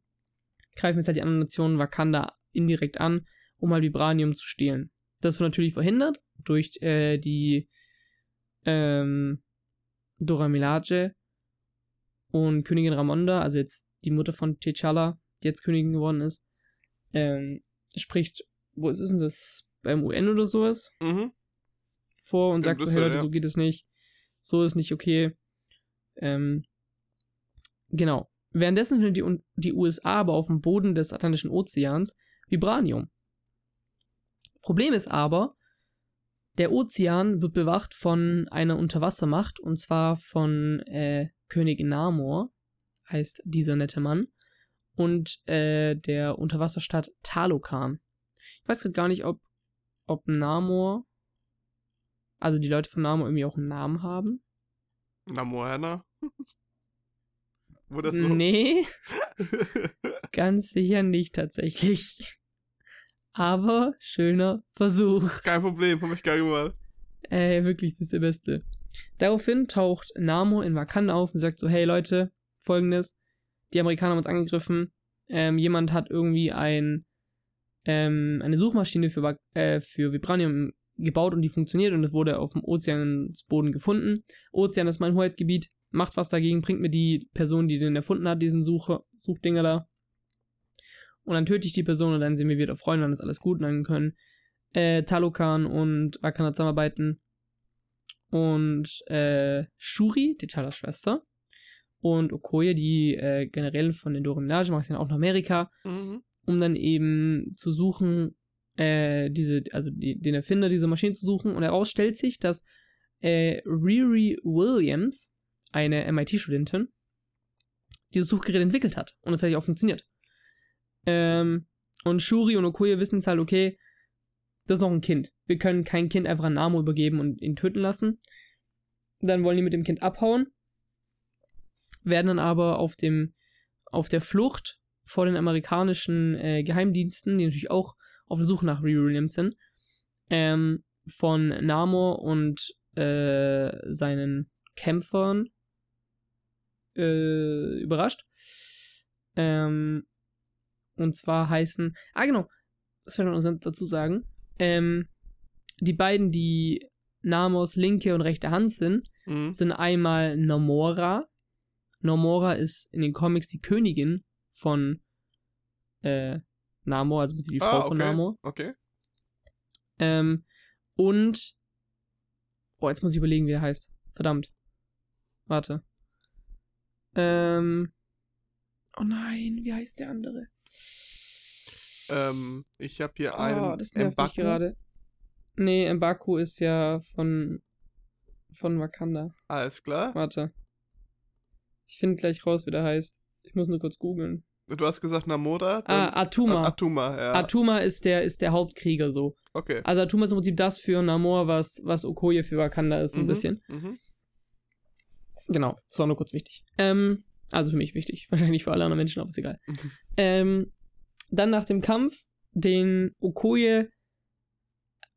greifen jetzt halt die anderen Nationen Wakanda indirekt an, um halt Vibranium zu stehlen. Das wird natürlich verhindert durch äh, die ähm, Dora Milaje und Königin Ramonda, also jetzt die Mutter von T'Challa, die jetzt Königin geworden ist, ähm, spricht, wo ist denn das, beim UN oder sowas, mhm. vor und sagt so, hey Leute, ja. so geht es nicht, so ist nicht okay. Ähm, genau. Währenddessen findet die, die USA aber auf dem Boden des Atlantischen Ozeans Vibranium. Problem ist aber, der Ozean wird bewacht von einer Unterwassermacht und zwar von äh, König Namor, heißt dieser nette Mann und äh, der Unterwasserstadt Talokan. Ich weiß gerade gar nicht, ob, ob Namor, also die Leute von Namor irgendwie auch einen Namen haben. Namorana? Wo das so? Nee. ganz sicher nicht tatsächlich. Aber schöner Versuch. Kein Problem, hab ich geil gemacht. Ey, wirklich bist der Beste. Daraufhin taucht Namor in Wakanda auf und sagt so, hey Leute, folgendes, die Amerikaner haben uns angegriffen. Ähm, jemand hat irgendwie ein, ähm, eine Suchmaschine für, äh, für Vibranium gebaut und die funktioniert und es wurde auf dem Ozeansboden gefunden. Ozean ist mein Hoheitsgebiet, macht was dagegen, bringt mir die Person, die den erfunden hat, diesen Suche, Suchdinger da. Und dann töte ich die Person und dann sind wir wieder Freunde, dann ist alles gut und dann können äh, Talokan und Wakanda zusammenarbeiten. Und äh, Shuri, die Talas Schwester, und Okoye, die äh, generell von den Dora Milaje, macht ja auch nach Amerika, mhm. um dann eben zu suchen, äh, diese, also die, den Erfinder dieser Maschine zu suchen. Und heraus stellt sich, dass äh, Riri Williams, eine MIT-Studentin, dieses Suchgerät entwickelt hat. Und das hat ja auch funktioniert. Ähm, und Shuri und Okoye wissen jetzt halt, okay, das ist noch ein Kind. Wir können kein Kind einfach an Namo übergeben und ihn töten lassen. Dann wollen die mit dem Kind abhauen werden dann aber auf dem, auf der Flucht vor den amerikanischen äh, Geheimdiensten, die natürlich auch auf der Suche nach Riri sind, ähm, von Namor und äh, seinen Kämpfern äh, überrascht. Ähm, und zwar heißen, ah genau, das will ich noch dazu sagen, ähm, die beiden, die Namors linke und rechte Hand sind, mhm. sind einmal Namora. Namora ist in den Comics die Königin von äh, Namor, also die Frau ah, okay. von Namor. Okay. Ähm, und Boah, jetzt muss ich überlegen, wie er heißt. Verdammt. Warte. Ähm. Oh nein, wie heißt der andere? Ähm, ich habe hier einen. Oh, das nervt mich gerade. Nee, Mbaku ist ja von von Wakanda. Alles klar. Warte. Ich finde gleich raus, wie der heißt. Ich muss nur kurz googeln. Du hast gesagt Namora? Ah, Atuma. Atuma, ja. Atuma ist der, ist der Hauptkrieger so. Okay. Also Atuma ist im Prinzip das für Namor, was, was Okoye für Wakanda ist, so ein mhm. bisschen. Mhm. Genau, das war nur kurz wichtig. Ähm, also für mich wichtig. Wahrscheinlich für alle anderen Menschen, aber ist egal. Mhm. Ähm, dann nach dem Kampf, den Okoye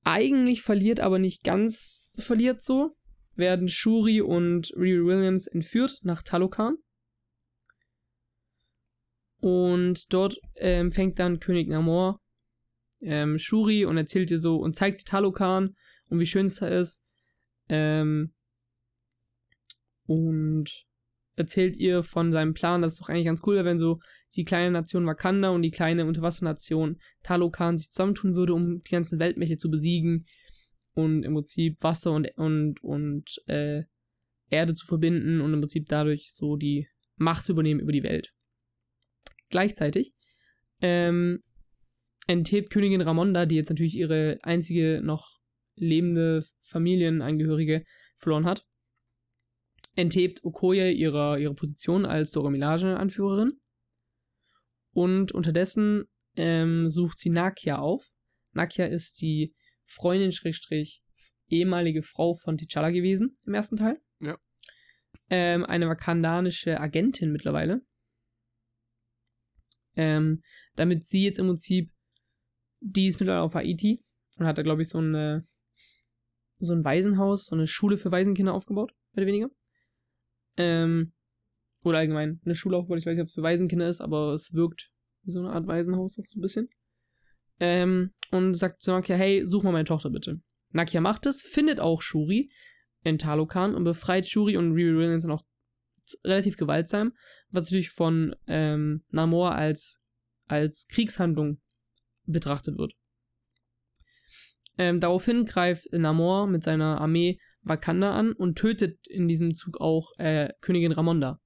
eigentlich verliert, aber nicht ganz verliert so, werden Shuri und Riri Williams entführt nach Talokan. Und dort ähm, fängt dann König Namor ähm, Shuri und erzählt ihr so und zeigt die Talokan und wie schön es da ist. Ähm, und erzählt ihr von seinem Plan, dass es doch eigentlich ganz cool wäre, wenn so die kleine Nation Wakanda und die kleine Unterwassernation Talokan sich zusammentun würde, um die ganzen Weltmächte zu besiegen und im Prinzip Wasser und, und, und äh, Erde zu verbinden und im Prinzip dadurch so die Macht zu übernehmen über die Welt. Gleichzeitig ähm, enthebt Königin Ramonda, die jetzt natürlich ihre einzige noch lebende Familienangehörige verloren hat, enthebt Okoye ihre, ihre Position als Dora Milaje-Anführerin. Und unterdessen ähm, sucht sie Nakia auf. Nakia ist die Freundin, Schrägstrich, ehemalige Frau von T'Challa gewesen im ersten Teil. Ja. Ähm, eine wakandanische Agentin mittlerweile ähm, damit sie jetzt im Prinzip, die ist mittlerweile auf Haiti und hat da, glaube ich, so, eine, so ein Waisenhaus, so eine Schule für Waisenkinder aufgebaut, mehr oder weniger. Ähm, oder allgemein eine Schule aufgebaut. Ich weiß nicht, ob es für Waisenkinder ist, aber es wirkt wie so eine Art Waisenhaus auch so ein bisschen. Ähm, und sagt zu Nakia, hey, such mal meine Tochter bitte. Nakia macht es, findet auch Shuri in Talokan und befreit Shuri und Riri Williams dann auch relativ gewaltsam, was natürlich von ähm, Namor als, als Kriegshandlung betrachtet wird. Ähm, daraufhin greift Namor mit seiner Armee Wakanda an und tötet in diesem Zug auch äh, Königin Ramonda.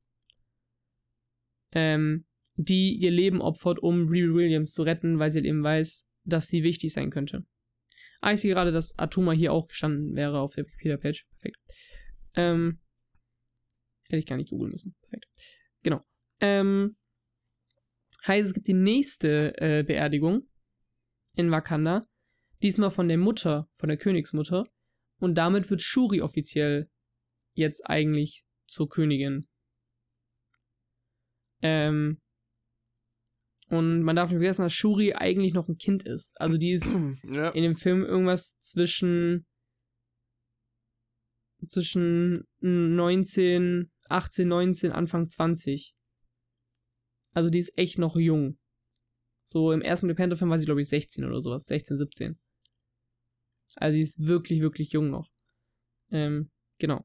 Ähm, die ihr Leben opfert, um Riri Williams zu retten, weil sie halt eben weiß, dass sie wichtig sein könnte. Ah, ich sehe gerade, dass Atuma hier auch gestanden wäre auf der Wikipedia-Page. Perfekt. Ähm, Hätte ich gar nicht googeln müssen. Perfekt. Genau. Ähm, heißt, es gibt die nächste äh, Beerdigung in Wakanda. Diesmal von der Mutter, von der Königsmutter. Und damit wird Shuri offiziell jetzt eigentlich zur Königin. Ähm, und man darf nicht vergessen, dass Shuri eigentlich noch ein Kind ist. Also die ist ja. in dem Film irgendwas zwischen zwischen 19 18, 19, Anfang 20. Also die ist echt noch jung. So im ersten Black Panther-Film war sie, glaube ich, 16 oder sowas. 16, 17. Also sie ist wirklich, wirklich jung noch. Ähm, genau.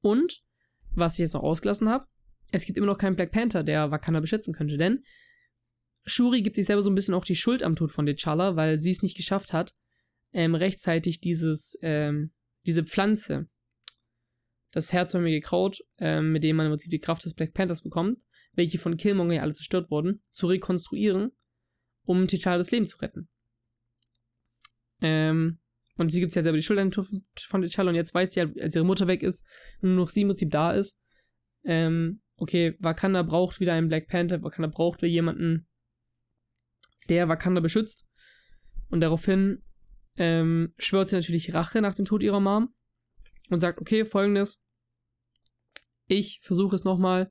Und, was ich jetzt noch ausgelassen habe, es gibt immer noch keinen Black Panther, der Wakanda beschützen könnte, denn Shuri gibt sich selber so ein bisschen auch die Schuld am Tod von T'Challa, weil sie es nicht geschafft hat, ähm, rechtzeitig dieses, ähm, diese Pflanze, das herzförmige Kraut, ähm, mit dem man im Prinzip die Kraft des Black Panthers bekommt, welche von Killmonger ja alle zerstört wurden, zu rekonstruieren, um T'Challa das Leben zu retten. Ähm, und sie gibt sich halt selber die Schuld von T'Challa und jetzt weiß sie halt, als ihre Mutter weg ist nur noch sie im Prinzip da ist, ähm, okay, Wakanda braucht wieder einen Black Panther, Wakanda braucht wieder jemanden, der Wakanda beschützt. Und daraufhin ähm, schwört sie natürlich Rache nach dem Tod ihrer Mom und sagt, okay, folgendes, ich versuche es nochmal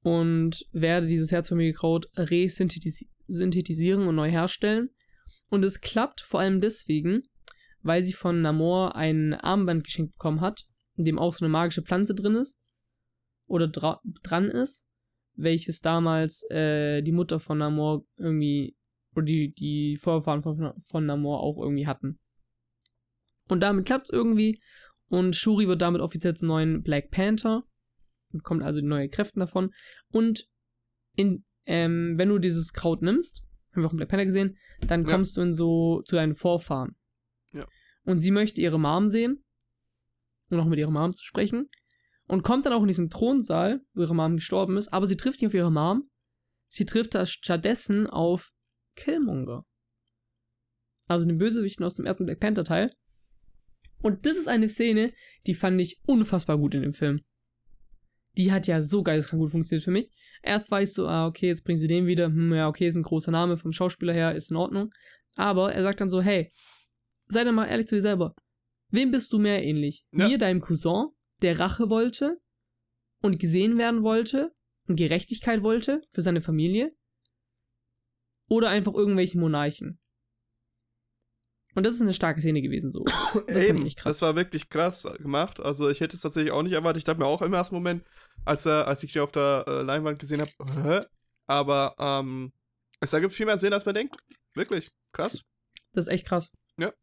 und werde dieses Herzförmige resynthetisieren und neu herstellen. Und es klappt vor allem deswegen, weil sie von Namor ein Armband geschenkt bekommen hat, in dem auch so eine magische Pflanze drin ist oder dra dran ist, welches damals äh, die Mutter von Namor irgendwie oder die, die Vorfahren von, von Namor auch irgendwie hatten. Und damit klappt es irgendwie und Shuri wird damit offiziell zum neuen Black Panther, bekommt also die neuen Kräfte davon und in, ähm, wenn du dieses Kraut nimmst, haben wir auch im Black Panther gesehen, dann kommst ja. du in so zu deinen Vorfahren. Ja. Und sie möchte ihre Mom sehen, um noch mit ihrer Mom zu sprechen und kommt dann auch in diesen Thronsaal, wo ihre Mom gestorben ist, aber sie trifft nicht auf ihre Mom, sie trifft da stattdessen auf Killmonger. Also den Bösewichten aus dem ersten Black Panther Teil. Und das ist eine Szene, die fand ich unfassbar gut in dem Film. Die hat ja so geisteskrank gut funktioniert für mich. Erst war ich so, ah, okay, jetzt bringen sie den wieder. Hm, ja, okay, ist ein großer Name vom Schauspieler her, ist in Ordnung. Aber er sagt dann so, hey, sei doch mal ehrlich zu dir selber. Wem bist du mehr ähnlich? Ja. Mir, deinem Cousin, der Rache wollte und gesehen werden wollte und Gerechtigkeit wollte für seine Familie? Oder einfach irgendwelche Monarchen? Und das ist eine starke Szene gewesen, so. Das, Eben, das war wirklich krass gemacht. Also ich hätte es tatsächlich auch nicht erwartet. Ich dachte mir auch im ersten Moment, als, äh, als ich die auf der äh, Leinwand gesehen habe, aber ähm, es ergibt viel mehr Sinn, als man denkt. Wirklich. Krass. Das ist echt krass. Ja.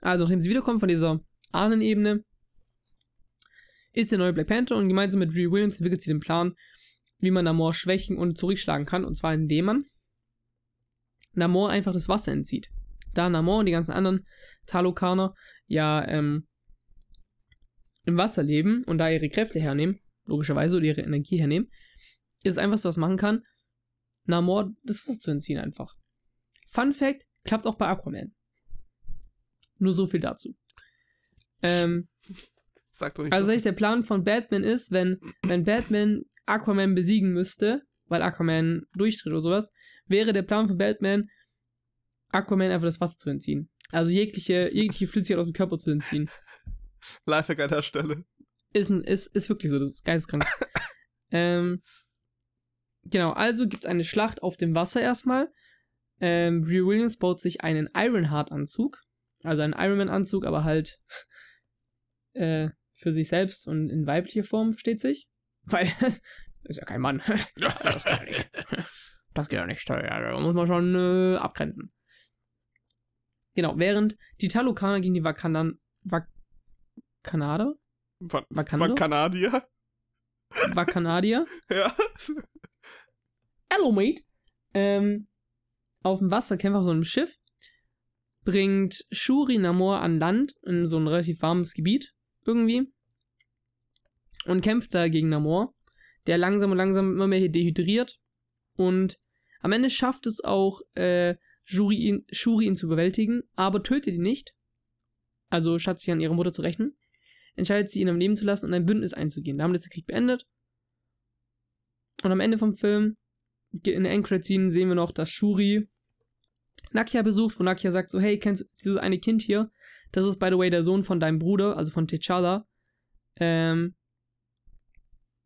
Also, nachdem sie wiederkommen von dieser Ahnenebene, ist der neue Black Panther und gemeinsam mit Ree Williams entwickelt sie den Plan, wie man Namor schwächen und zurückschlagen kann. Und zwar indem man Namor einfach das Wasser entzieht. Da Namor und die ganzen anderen Talokaner ja ähm, im Wasser leben und da ihre Kräfte hernehmen, logischerweise, oder ihre Energie hernehmen, ist es einfach so, was man machen kann, Namor das Wasser zu entziehen einfach. Fun Fact, klappt auch bei Aquaman. Nur so viel dazu. Ähm, Sag doch nicht also so. der Plan von Batman ist, wenn, wenn Batman Aquaman besiegen müsste, weil Aquaman durchdreht oder sowas, wäre der Plan von Batman, Aquaman einfach das Wasser zu entziehen. Also jegliche, jegliche Flüssigkeit aus dem Körper zu entziehen. Lifehack an der Stelle. Ist, ein, ist, ist wirklich so, das ist geisteskrank. ähm, genau, also gibt es eine Schlacht auf dem Wasser erstmal. Ähm, Brie Williams baut sich einen Ironheart-Anzug. Also einen Ironman-Anzug, aber halt äh, für sich selbst und in weiblicher Form, versteht sich. Weil, ist ja kein Mann. das geht ja nicht. Das geht ja nicht. Da muss man schon äh, abgrenzen. Genau, während die Talokaner gegen die Wakandan. Wak Kanada? Wakanadier? Wakanadier? ja. Hello, mate. Ähm, auf dem Wasser kämpft auf so einem Schiff, bringt Shuri Namor an Land in so ein relativ warmes Gebiet irgendwie und kämpft da gegen Namor, der langsam und langsam immer mehr dehydriert und am Ende schafft es auch äh, Shuri ihn, zu überwältigen, aber tötet ihn nicht. Also statt sich an ihre Mutter zu rächen, entscheidet sie ihn am Leben zu lassen und ein Bündnis einzugehen. Da haben wir den Krieg beendet. Und am Ende vom Film, in der Endcredit-Scene, sehen wir noch, dass Shuri Nakia besucht, wo Nakia sagt so, hey, kennst du dieses eine Kind hier? Das ist, by the way, der Sohn von deinem Bruder, also von T'Challa. Ähm,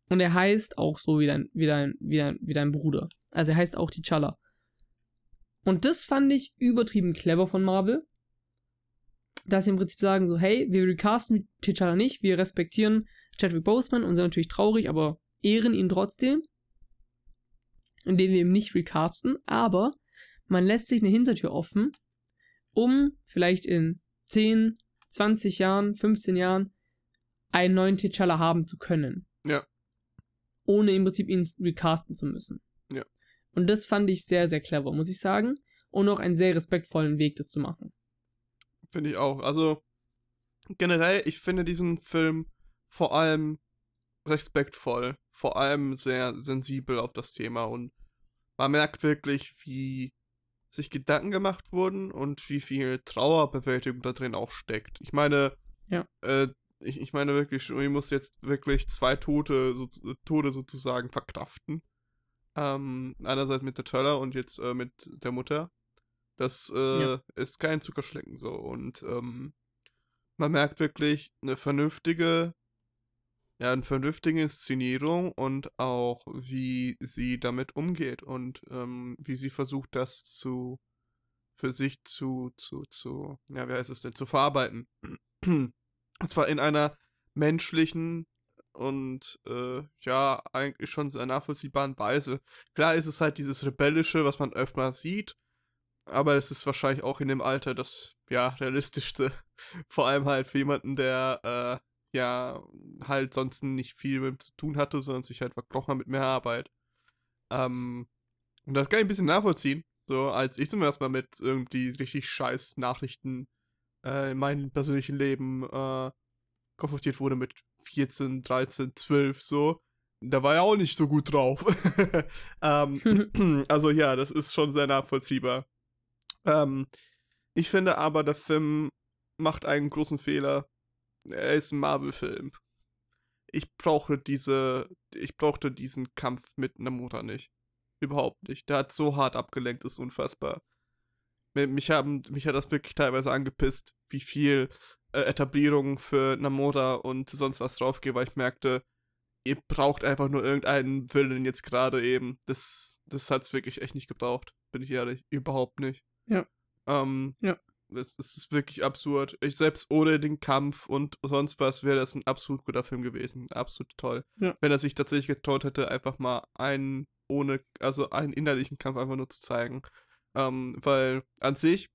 und er heißt auch so wie dein, wie dein, wie dein, wie dein Bruder. Also er heißt auch T'Challa. Und das fand ich übertrieben clever von Marvel. Dass sie im Prinzip sagen so, hey, wir recasten T'Challa nicht, wir respektieren Chadwick Boseman und sind natürlich traurig, aber ehren ihn trotzdem. Indem wir ihn nicht recasten, aber man lässt sich eine Hintertür offen, um vielleicht in 10, 20 Jahren, 15 Jahren einen neuen T'Challa haben zu können. Ja. Ohne im Prinzip ihn recasten zu müssen. Und das fand ich sehr, sehr clever, muss ich sagen. Und auch einen sehr respektvollen Weg, das zu machen. Finde ich auch. Also, generell, ich finde diesen Film vor allem respektvoll, vor allem sehr sensibel auf das Thema und man merkt wirklich, wie sich Gedanken gemacht wurden und wie viel Trauerbewältigung da drin auch steckt. Ich meine, ja. äh, ich, ich meine wirklich, ich muss jetzt wirklich zwei Tote, so, Tode sozusagen verkraften. Ähm, einerseits mit der Töller und jetzt äh, mit der Mutter. Das äh, ja. ist kein Zuckerschlecken so. Und ähm, man merkt wirklich eine vernünftige ja, eine vernünftige Inszenierung und auch, wie sie damit umgeht und ähm, wie sie versucht, das zu für sich zu, zu, zu, ja, wie heißt es denn, zu verarbeiten. und zwar in einer menschlichen und äh, ja, eigentlich schon sehr nachvollziehbaren Weise. Klar ist es halt dieses Rebellische, was man öfter sieht, aber es ist wahrscheinlich auch in dem Alter das, ja, realistischste. Vor allem halt für jemanden, der, äh, ja, halt sonst nicht viel mit zu tun hatte, sondern sich halt verkrochen hat mit mehr Arbeit. Ähm, und das kann ich ein bisschen nachvollziehen. So, als ich zum ersten Mal mit irgendwie richtig scheiß Nachrichten äh, in meinem persönlichen Leben äh, konfrontiert wurde mit 14, 13, 12, so. Da war er auch nicht so gut drauf. ähm, also ja, das ist schon sehr nachvollziehbar. Ähm, ich finde aber, der Film macht einen großen Fehler. Er ist ein Marvel-Film. Ich brauche diese, ich brauchte diesen Kampf mit einer Mutter nicht. Überhaupt nicht. Der hat so hart abgelenkt, ist unfassbar. Mich, haben, mich hat das wirklich teilweise angepisst, wie viel äh, Etablierung für Namora und sonst was drauf geht, weil ich merkte, ihr braucht einfach nur irgendeinen Willen jetzt gerade eben. Das, das es wirklich echt nicht gebraucht, bin ich ehrlich. Überhaupt nicht. Ja. Ähm, ja. Das, das ist wirklich absurd. Ich selbst ohne den Kampf und sonst was wäre das ein absolut guter Film gewesen. Absolut toll. Ja. Wenn er sich tatsächlich getraut hätte, einfach mal einen ohne, also einen innerlichen Kampf einfach nur zu zeigen. Ähm, weil an sich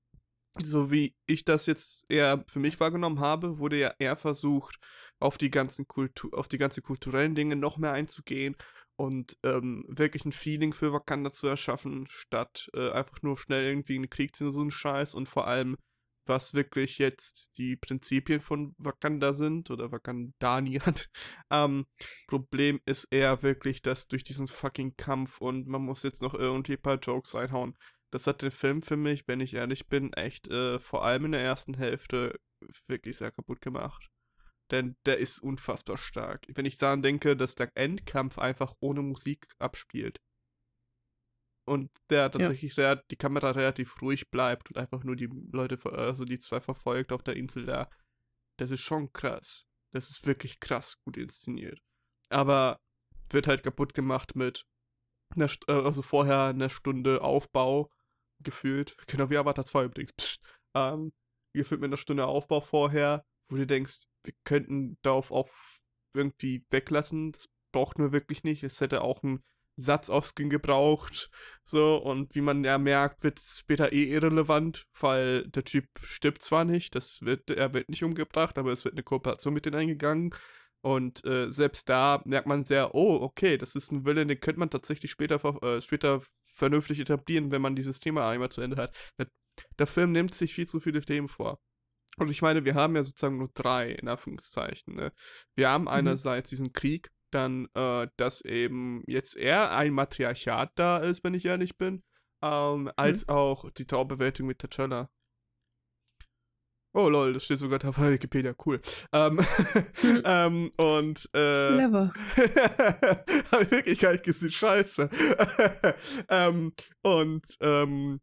so wie ich das jetzt eher für mich wahrgenommen habe, wurde ja eher versucht, auf die ganzen Kultur, auf die ganzen kulturellen Dinge noch mehr einzugehen und ähm, wirklich ein Feeling für Wakanda zu erschaffen, statt äh, einfach nur schnell irgendwie einen Krieg zu so einen Scheiß und vor allem, was wirklich jetzt die Prinzipien von Wakanda sind oder Wakandani hat. ähm, Problem ist eher wirklich, dass durch diesen fucking Kampf und man muss jetzt noch irgendwie ein paar Jokes reinhauen, das hat den Film für mich, wenn ich ehrlich bin, echt äh, vor allem in der ersten Hälfte wirklich sehr kaputt gemacht. Denn der ist unfassbar stark. Wenn ich daran denke, dass der Endkampf einfach ohne Musik abspielt. Und der tatsächlich ja. die Kamera relativ ruhig bleibt und einfach nur die Leute, also die zwei verfolgt auf der Insel da. Das ist schon krass. Das ist wirklich krass gut inszeniert. Aber wird halt kaputt gemacht mit einer, äh, also vorher eine Stunde Aufbau gefühlt, genau wie Avatar 2 übrigens, pst, ähm, gefühlt mit einer Stunde Aufbau vorher, wo du denkst, wir könnten darauf auch irgendwie weglassen, das braucht nur wirklich nicht, es hätte auch einen Satz auf Skin gebraucht, so, und wie man ja merkt, wird es später eh irrelevant, weil der Typ stirbt zwar nicht, das wird, er wird nicht umgebracht, aber es wird eine Kooperation mit denen eingegangen, und äh, selbst da merkt man sehr, oh, okay, das ist ein Wille, den könnte man tatsächlich später, äh, später vernünftig etablieren, wenn man dieses Thema einmal zu Ende hat. Der, Film nimmt sich viel zu viele Themen vor. Und ich meine, wir haben ja sozusagen nur drei, in Anführungszeichen. Ne? Wir haben mhm. einerseits diesen Krieg, dann, äh, dass eben jetzt eher ein Matriarchat da ist, wenn ich ehrlich bin, ähm, als mhm. auch die Traubewältigung mit T'Challa. Oh lol, das steht sogar da bei Wikipedia, cool. Ähm, ähm, und äh, Clever. Hab ich wirklich gar nicht gesehen, scheiße. ähm, und ähm,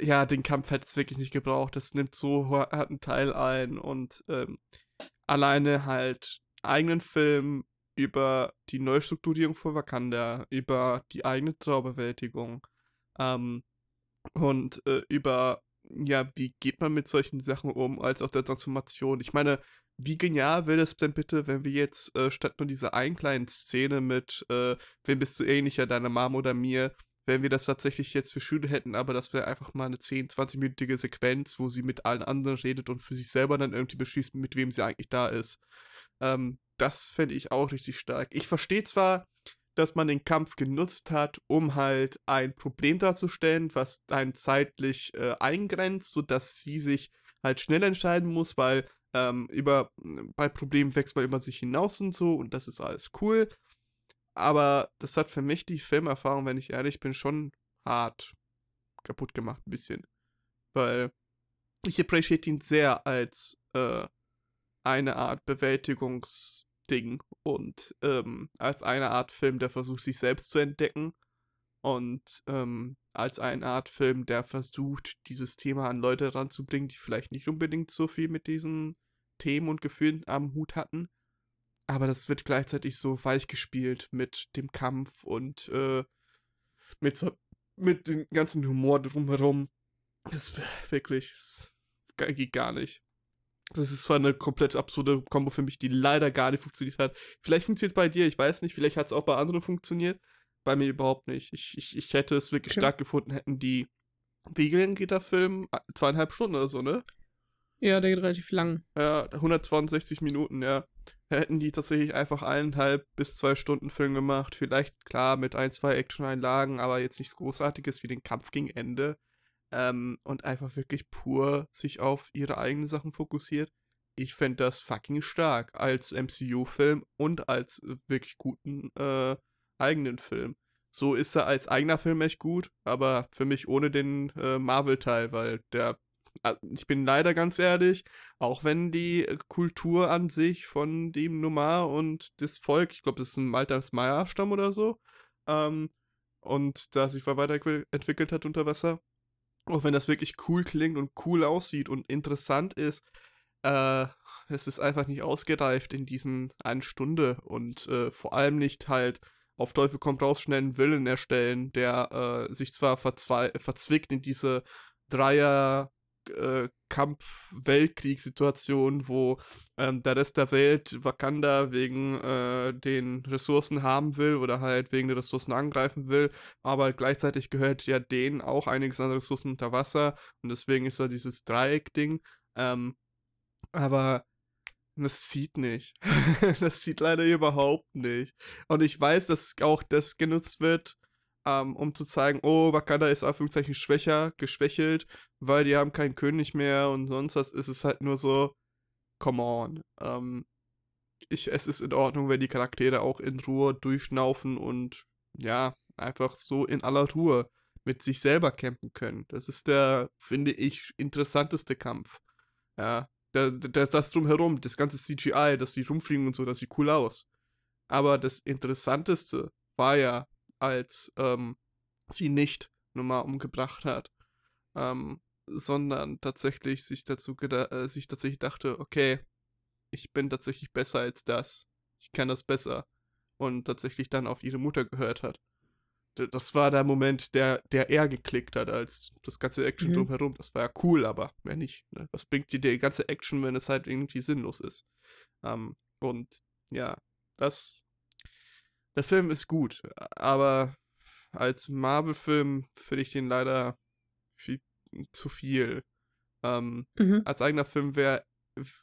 ja, den Kampf hätte es wirklich nicht gebraucht. Das nimmt so harten Teil ein und ähm, alleine halt eigenen Film über die Neustrukturierung von Wakanda, über die eigene Traubewältigung ähm, und äh, über ja, wie geht man mit solchen Sachen um, als auch der Transformation? Ich meine, wie genial wäre es denn bitte, wenn wir jetzt äh, statt nur dieser einen kleinen Szene mit, äh, wem bist du ähnlicher, deiner Mom oder mir, wenn wir das tatsächlich jetzt für Schüler hätten, aber das wäre einfach mal eine 10, 20-minütige Sequenz, wo sie mit allen anderen redet und für sich selber dann irgendwie beschließt, mit wem sie eigentlich da ist. Ähm, das fände ich auch richtig stark. Ich verstehe zwar, dass man den Kampf genutzt hat, um halt ein Problem darzustellen, was einen zeitlich äh, eingrenzt, sodass sie sich halt schnell entscheiden muss, weil ähm, über, bei Problemen wächst man über sich hinaus und so und das ist alles cool. Aber das hat für mich die Filmerfahrung, wenn ich ehrlich bin, schon hart kaputt gemacht, ein bisschen. Weil ich appreciate ihn sehr als äh, eine Art Bewältigungs- Ding und ähm, als eine Art Film, der versucht, sich selbst zu entdecken und ähm, als eine Art Film, der versucht, dieses Thema an Leute ranzubringen, die vielleicht nicht unbedingt so viel mit diesen Themen und Gefühlen am Hut hatten. aber das wird gleichzeitig so weich gespielt mit dem Kampf und äh, mit, so, mit dem ganzen Humor drumherum. Das wirklich, das geht gar nicht. Das ist zwar eine komplett absurde Kombo für mich, die leider gar nicht funktioniert hat. Vielleicht funktioniert es bei dir, ich weiß nicht. Vielleicht hat es auch bei anderen funktioniert. Bei mir überhaupt nicht. Ich, ich, ich hätte es wirklich okay. stark gefunden, hätten die. Wie lange geht der Film? Zweieinhalb Stunden oder so, ne? Ja, der geht relativ lang. Ja, 162 Minuten, ja. Hätten die tatsächlich einfach eineinhalb bis zwei Stunden Film gemacht. Vielleicht, klar, mit ein, zwei Action-Einlagen, aber jetzt nichts Großartiges wie den Kampf gegen Ende. Ähm, und einfach wirklich pur sich auf ihre eigenen Sachen fokussiert. Ich fände das fucking stark als MCU-Film und als wirklich guten äh, eigenen Film. So ist er als eigener Film echt gut, aber für mich ohne den äh, Marvel-Teil, weil der Ah, ich bin leider ganz ehrlich, auch wenn die Kultur an sich von dem Nummer und das Volk, ich glaube, das ist ein Maltas Maya-Stamm oder so, ähm, und da sich weiterentwickelt hat unter Wasser, auch wenn das wirklich cool klingt und cool aussieht und interessant ist, äh, es ist einfach nicht ausgereift in diesen eine Stunde und äh, vor allem nicht halt auf Teufel kommt raus schnell einen Willen erstellen, der äh, sich zwar verzwickt in diese Dreier äh, Kampf-Weltkriegssituation, wo ähm, der Rest der Welt Wakanda wegen äh, den Ressourcen haben will oder halt wegen der Ressourcen angreifen will, aber gleichzeitig gehört ja denen auch einiges an Ressourcen unter Wasser und deswegen ist da dieses Dreieck-Ding. Ähm, aber das sieht nicht. das sieht leider überhaupt nicht. Und ich weiß, dass auch das genutzt wird, ähm, um zu zeigen, oh, Wakanda ist Anführungszeichen schwächer, geschwächelt, weil die haben keinen König mehr und sonst was, ist es halt nur so, come on. Ähm, ich, es ist in Ordnung, wenn die Charaktere auch in Ruhe durchschnaufen und ja, einfach so in aller Ruhe mit sich selber campen können. Das ist der, finde ich, interessanteste Kampf. Ja, der, der, das drumherum, das ganze CGI, dass die rumfliegen und so, das sieht cool aus. Aber das Interessanteste war ja als ähm, sie nicht nur mal umgebracht hat, ähm, sondern tatsächlich sich dazu äh, sich tatsächlich dachte, okay, ich bin tatsächlich besser als das, ich kann das besser und tatsächlich dann auf ihre Mutter gehört hat. Das war der Moment, der, der er geklickt hat, als das ganze Action mhm. drumherum. Das war ja cool, aber wenn nicht, ne? was bringt dir die ganze Action, wenn es halt irgendwie sinnlos ist? Ähm, und ja, das der Film ist gut, aber als Marvel-Film finde ich den leider viel zu viel. Ähm, mhm. Als eigener Film wäre,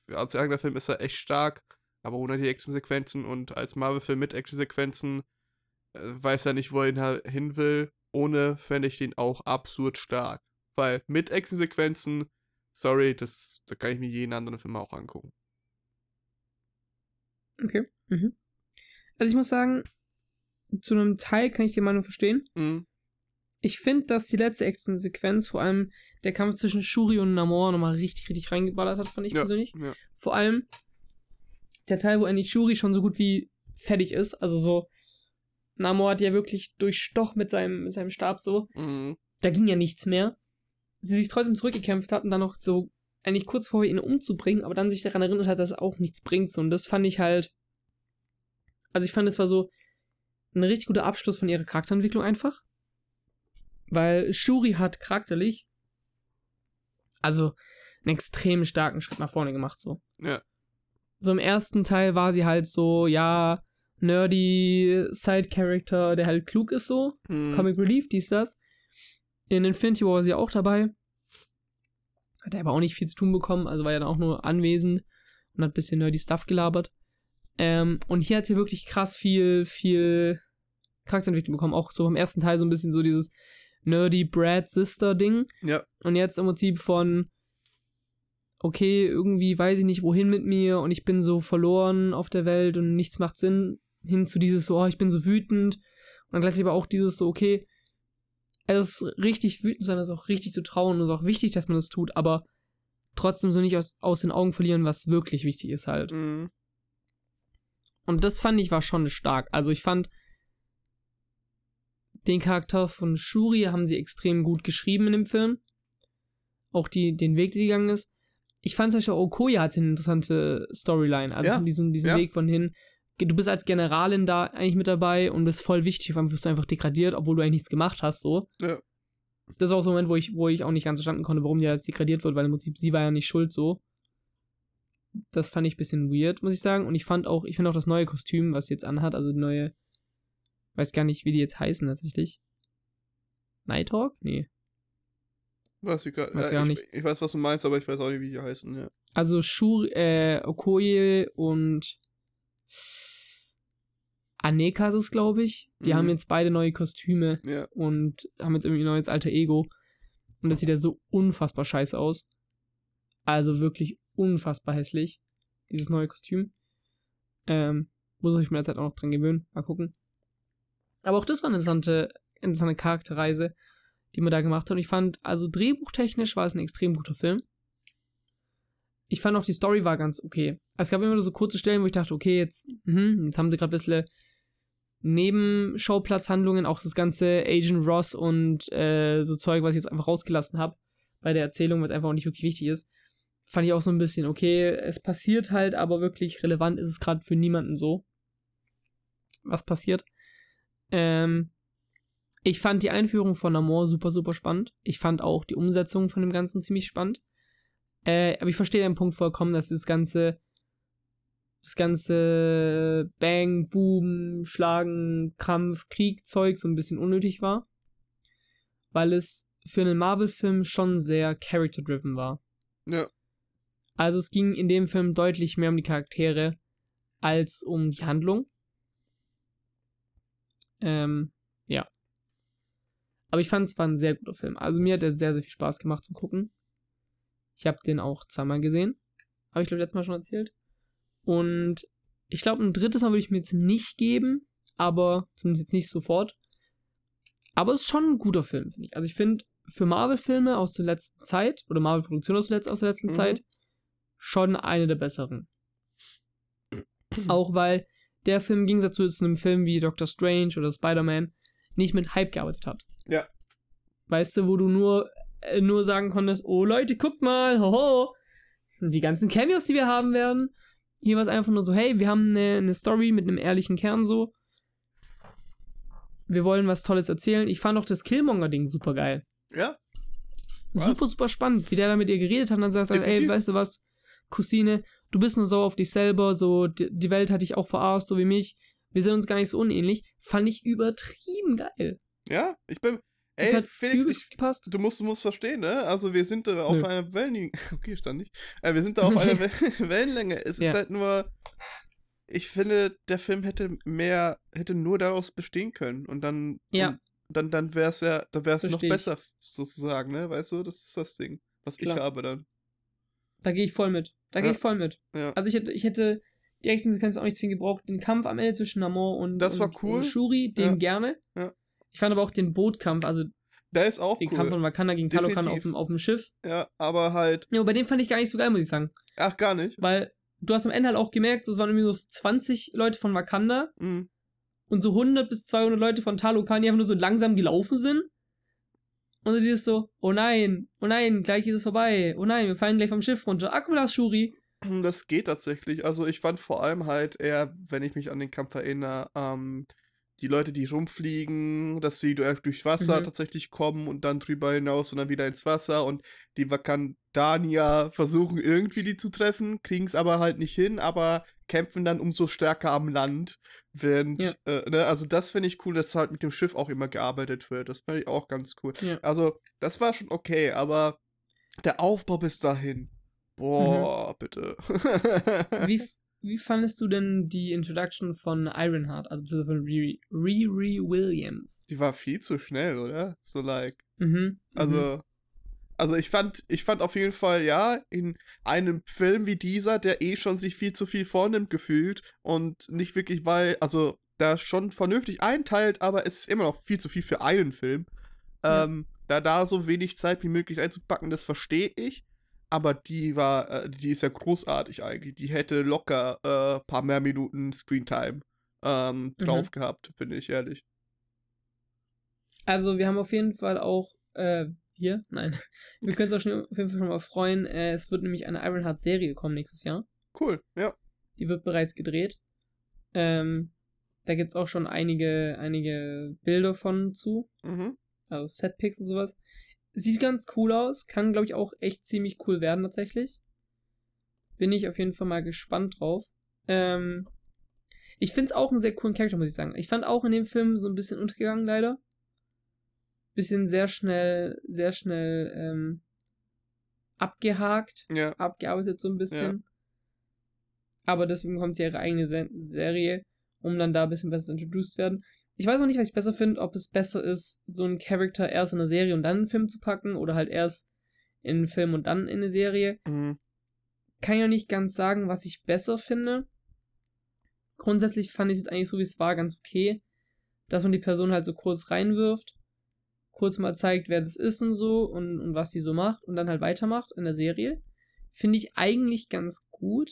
als eigener Film ist er echt stark, aber ohne die Actionsequenzen und als Marvel-Film mit Actionsequenzen äh, weiß er nicht, wo er hin will. Ohne fände ich den auch absurd stark. Weil mit Actionsequenzen, sorry, das, da kann ich mir jeden anderen Film auch angucken. Okay. Mhm. Also ich muss sagen, zu einem Teil kann ich die Meinung verstehen. Mhm. Ich finde, dass die letzte Action-Sequenz, vor allem der Kampf zwischen Shuri und Namor, nochmal richtig, richtig reingeballert hat, fand ich ja, persönlich. Ja. Vor allem der Teil, wo Andy Shuri schon so gut wie fertig ist. Also so, Namor hat ja wirklich durchstoch mit seinem, mit seinem Stab so. Mhm. Da ging ja nichts mehr. Sie sich trotzdem zurückgekämpft hat und dann noch so eigentlich kurz vorher ihn umzubringen, aber dann sich daran erinnert hat, dass es auch nichts bringt. So. Und das fand ich halt. Also ich fand, es war so, ein richtig guter Abschluss von ihrer Charakterentwicklung einfach. Weil Shuri hat charakterlich also einen extrem starken Schritt nach vorne gemacht, so. Ja. So im ersten Teil war sie halt so, ja, nerdy Side-Character, der halt klug ist so. Mhm. Comic Relief, dies, das. In Infinity War war sie auch dabei. Hat er aber auch nicht viel zu tun bekommen, also war ja dann auch nur anwesend und hat ein bisschen nerdy Stuff gelabert. Ähm, und hier hat sie wirklich krass viel, viel Charakterentwicklung bekommen. Auch so im ersten Teil so ein bisschen so dieses nerdy Brad Sister Ding. Ja. Und jetzt im Prinzip von, okay, irgendwie weiß ich nicht, wohin mit mir und ich bin so verloren auf der Welt und nichts macht Sinn, hin zu dieses so, oh, ich bin so wütend. Und dann gleichzeitig aber auch dieses so, okay, es ist richtig wütend sein, es ist auch richtig zu trauen und es ist auch wichtig, dass man das tut, aber trotzdem so nicht aus, aus den Augen verlieren, was wirklich wichtig ist halt. Mhm. Und das fand ich war schon stark. Also ich fand den Charakter von Shuri haben sie extrem gut geschrieben in dem Film. Auch die, den Weg, die gegangen ist. Ich fand zum Beispiel Okoya hatte eine interessante Storyline. Also ja, diesen, diesen ja. Weg von hin, du bist als Generalin da eigentlich mit dabei und bist voll wichtig, vor allem wirst du einfach degradiert, obwohl du eigentlich nichts gemacht hast, so. Ja. Das ist auch so ein Moment, wo ich, wo ich auch nicht ganz verstanden konnte, warum die jetzt degradiert wird, weil im Prinzip sie war ja nicht schuld, so. Das fand ich ein bisschen weird, muss ich sagen. Und ich fand auch, ich finde auch das neue Kostüm, was sie jetzt anhat, also die neue, weiß gar nicht, wie die jetzt heißen tatsächlich. Nighthawk? Nee. Weiß ich, weiß ja, ich, nicht. ich weiß, was du meinst, aber ich weiß auch nicht, wie die heißen, ja. Also Shuri, äh, Okoye und Aneka ist es, glaube ich. Die mhm. haben jetzt beide neue Kostüme ja. und haben jetzt irgendwie ein neues alter Ego. Und das sieht ja so unfassbar scheiße aus. Also wirklich unfassbar hässlich, dieses neue Kostüm. Ähm, muss ich mir halt auch noch dran gewöhnen. Mal gucken. Aber auch das war eine interessante, interessante Charakterreise, die man da gemacht hat. Und ich fand, also drehbuchtechnisch war es ein extrem guter Film. Ich fand auch, die Story war ganz okay. Es gab immer nur so kurze Stellen, wo ich dachte, okay, jetzt, mh, jetzt haben sie gerade ein bisschen Nebenschauplatzhandlungen, auch das ganze Agent Ross und äh, so Zeug, was ich jetzt einfach rausgelassen habe bei der Erzählung, was einfach auch nicht wirklich wichtig ist, fand ich auch so ein bisschen, okay, es passiert halt, aber wirklich relevant ist es gerade für niemanden so, was passiert. Ähm, ich fand die Einführung von Namor super, super spannend. Ich fand auch die Umsetzung von dem Ganzen ziemlich spannend. Äh, aber ich verstehe den Punkt vollkommen, dass das ganze das ganze Bang, Boom, Schlagen, Krampf, Krieg, Zeug so ein bisschen unnötig war. Weil es für einen Marvel-Film schon sehr character-driven war. Ja. Also es ging in dem Film deutlich mehr um die Charaktere als um die Handlung. Ähm, ja. Aber ich fand es war ein sehr guter Film. Also mir hat er sehr, sehr viel Spaß gemacht zu gucken. Ich habe den auch zweimal gesehen. Habe ich glaube letztes Mal schon erzählt. Und ich glaube, ein drittes Mal würde ich mir jetzt nicht geben, aber zumindest jetzt nicht sofort. Aber es ist schon ein guter Film, finde ich. Also ich finde, für Marvel-Filme aus der letzten Zeit, oder Marvel-Produktionen aus, aus der letzten mhm. Zeit, schon eine der besseren. Auch weil der Film im Gegensatz zu einem Film wie Doctor Strange oder Spider-Man nicht mit Hype gearbeitet hat. Ja. Weißt du, wo du nur, äh, nur sagen konntest, oh Leute, guckt mal, hoho, die ganzen Cameos, die wir haben werden. Hier war es einfach nur so, hey, wir haben eine, eine Story mit einem ehrlichen Kern so. Wir wollen was Tolles erzählen. Ich fand auch das Killmonger-Ding super geil. Ja? Was? Super, super spannend, wie der da mit ihr geredet hat und dann sagt er, ey, weißt du was, Cousine, du bist nur so auf dich selber, so, die, Welt hat dich auch verarscht, so wie mich. Wir sind uns gar nicht so unähnlich. Fand ich übertrieben geil. Ja, ich bin, Ey, hat Felix, ich, gepasst. Du, musst, du musst verstehen, ne? Also wir sind da auf Nö. einer Wellenlänge. Okay, stand nicht. Äh, wir sind da auf einer Wellenlänge. Es ja. ist halt nur. Ich finde, der Film hätte mehr, hätte nur daraus bestehen können. Und dann. Ja. Und dann, dann wäre es ja, dann wäre es noch besser, sozusagen, ne? Weißt du, das ist das Ding, was Klar. ich habe dann. Da gehe ich voll mit. Da ja. gehe ich voll mit. Ja. Also ich hätte, ich hätte die Action-Sequenz auch nicht zwingend gebraucht. Den Kampf am Ende zwischen Namor und, das war und, cool. und Shuri, den ja. gerne. Ja. Ich fand aber auch den Bootkampf, also der ist auch den cool. Kampf von Wakanda gegen Talokan auf dem, auf dem Schiff. Ja, aber halt. Ja, bei dem fand ich gar nicht so geil, muss ich sagen. Ach, gar nicht? Weil du hast am Ende halt auch gemerkt, so, es waren irgendwie so 20 Leute von Wakanda mhm. und so 100 bis 200 Leute von Talokan, die einfach nur so langsam gelaufen sind. Und sie ist so, oh nein, oh nein, gleich ist es vorbei. Oh nein, wir fallen gleich vom Schiff runter. Ah, guck mal, das Shuri. Das geht tatsächlich. Also ich fand vor allem halt eher, wenn ich mich an den Kampf erinnere, ähm, die Leute, die rumfliegen, dass sie durchs Wasser mhm. tatsächlich kommen und dann drüber hinaus und dann wieder ins Wasser und die Vakandanier versuchen irgendwie die zu treffen, kriegen es aber halt nicht hin, aber kämpfen dann umso stärker am Land. Während, ja. äh, ne, also das finde ich cool, dass halt mit dem Schiff auch immer gearbeitet wird. Das fand ich auch ganz cool. Ja. Also, das war schon okay, aber der Aufbau bis dahin. Boah, mhm. bitte. wie, wie fandest du denn die Introduction von Ironheart, also von Riri, Riri Williams? Die war viel zu schnell, oder? So like. Mhm. Also, mhm. Also ich fand, ich fand auf jeden Fall, ja, in einem Film wie dieser, der eh schon sich viel zu viel vornimmt gefühlt und nicht wirklich, weil, also da schon vernünftig einteilt, aber es ist immer noch viel zu viel für einen Film. Ja. Ähm, da da so wenig Zeit wie möglich einzupacken, das verstehe ich aber die war, äh, die ist ja großartig eigentlich. Die hätte locker ein äh, paar mehr Minuten Screentime ähm, drauf mhm. gehabt, finde ich ehrlich. Also wir haben auf jeden Fall auch äh, hier, nein, wir können uns auch schon, auf jeden Fall schon mal freuen. Äh, es wird nämlich eine Ironheart-Serie kommen nächstes Jahr. Cool, ja. Die wird bereits gedreht. Ähm, da gibt es auch schon einige, einige Bilder von zu. Mhm. Also Setpics und sowas. Sieht ganz cool aus. Kann, glaube ich, auch echt ziemlich cool werden tatsächlich. Bin ich auf jeden Fall mal gespannt drauf. Ähm, ich finde es auch einen sehr coolen Charakter, muss ich sagen. Ich fand auch in dem Film so ein bisschen untergegangen, leider. Bisschen sehr schnell, sehr schnell ähm, abgehakt, ja. abgearbeitet so ein bisschen. Ja. Aber deswegen kommt sie ihre eigene Se Serie, um dann da ein bisschen besser introduced werden. Ich weiß auch nicht, was ich besser finde, ob es besser ist, so einen Charakter erst in eine Serie und dann in einen Film zu packen oder halt erst in einen Film und dann in eine Serie. Mhm. Kann ich auch nicht ganz sagen, was ich besser finde. Grundsätzlich fand ich es eigentlich so, wie es war, ganz okay, dass man die Person halt so kurz reinwirft, kurz mal zeigt, wer das ist und so und, und was die so macht und dann halt weitermacht in der Serie. Finde ich eigentlich ganz gut.